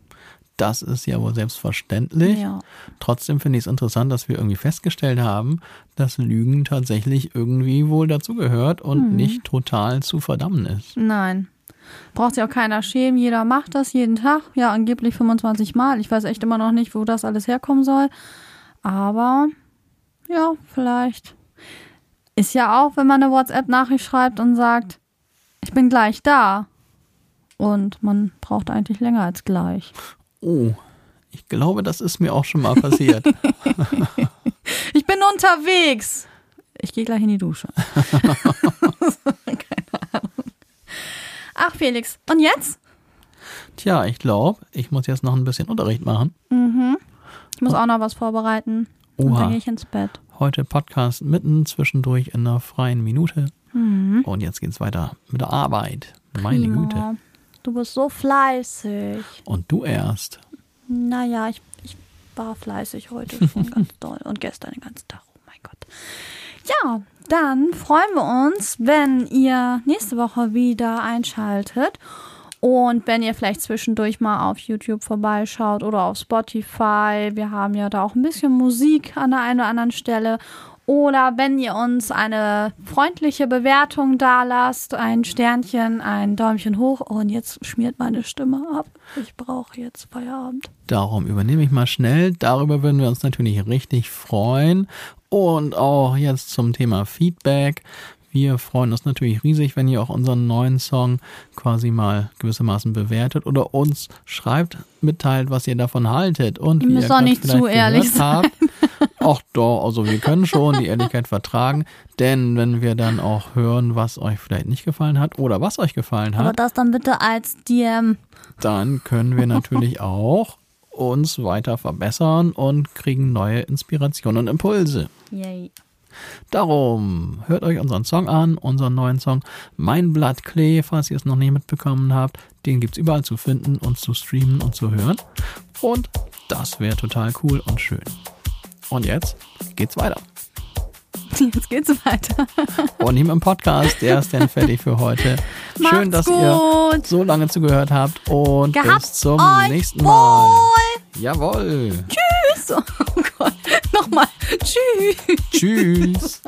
Das ist ja wohl selbstverständlich. Ja. Trotzdem finde ich es interessant, dass wir irgendwie festgestellt haben, dass Lügen tatsächlich irgendwie wohl dazugehört und nicht total zu verdammen ist. Nein. Braucht sich auch keiner schämen. Jeder macht das jeden Tag. Ja, angeblich 25 Mal. Ich weiß echt immer noch nicht, wo das alles herkommen soll. Aber ja, vielleicht. Ist ja auch, wenn man eine WhatsApp-Nachricht schreibt und sagt, ich bin gleich da. Und man braucht eigentlich länger als gleich. Oh, ich glaube, das ist mir auch schon mal passiert. [LAUGHS] [LAUGHS] Ich bin unterwegs. Ich gehe gleich in die Dusche. [LAUGHS] Keine. Ach, Felix. Und jetzt? Tja, ich glaube, ich muss jetzt noch ein bisschen Unterricht machen. Ich muss auch noch was vorbereiten. Und Oha. dann gehe ich ins Bett. Heute Podcast mitten zwischendurch in einer freien Minute. Und jetzt geht's weiter mit der Arbeit. Meine Prima. Güte. Du bist so fleißig. Und du erst. Naja, ich, ich war fleißig heute schon [LAUGHS] ganz doll und gestern den ganzen Tag. Oh mein Gott. Ja, dann freuen wir uns, wenn ihr nächste Woche wieder einschaltet. Und wenn ihr vielleicht zwischendurch mal auf YouTube vorbeischaut oder auf Spotify. Wir haben ja da auch ein bisschen Musik an der einen oder anderen Stelle. Oder wenn ihr uns eine freundliche Bewertung da lasst, ein Sternchen, ein Däumchen hoch. Und jetzt schmiert meine Stimme ab. Ich brauche jetzt Feierabend. Darum übernehme ich mal schnell. Darüber würden wir uns natürlich richtig freuen. Und auch jetzt zum Thema Feedback. Wir freuen uns natürlich riesig, wenn ihr auch unseren neuen Song quasi mal gewissermaßen bewertet oder uns schreibt, mitteilt, was ihr davon haltet. Und Ihr müsst gerade nicht zu ehrlich gehört habt. [LAUGHS] Ach doch, also wir können schon die Ehrlichkeit vertragen, denn wenn wir dann auch hören, was euch vielleicht nicht gefallen hat oder was euch gefallen Aber hat, das dann bitte als DM. dann können wir natürlich auch uns weiter verbessern und kriegen neue Inspirationen und Impulse. Yay. Darum hört euch unseren Song an, unseren neuen Song Mein Blatt Klee, falls ihr es noch nie mitbekommen habt. Den gibt's überall zu finden und zu streamen und zu hören. Und das wäre total cool und schön. Und jetzt geht's weiter. Jetzt geht's weiter. Und hier im Podcast, der ist dann fertig für heute. Schön, Macht's dass ihr gut. so lange zugehört habt und Gehabt bis zum nächsten wohl. Mal. Jawohl. Tschüss. Oh Gott. [LAUGHS] Nochmal. Tschüss. Tschüss.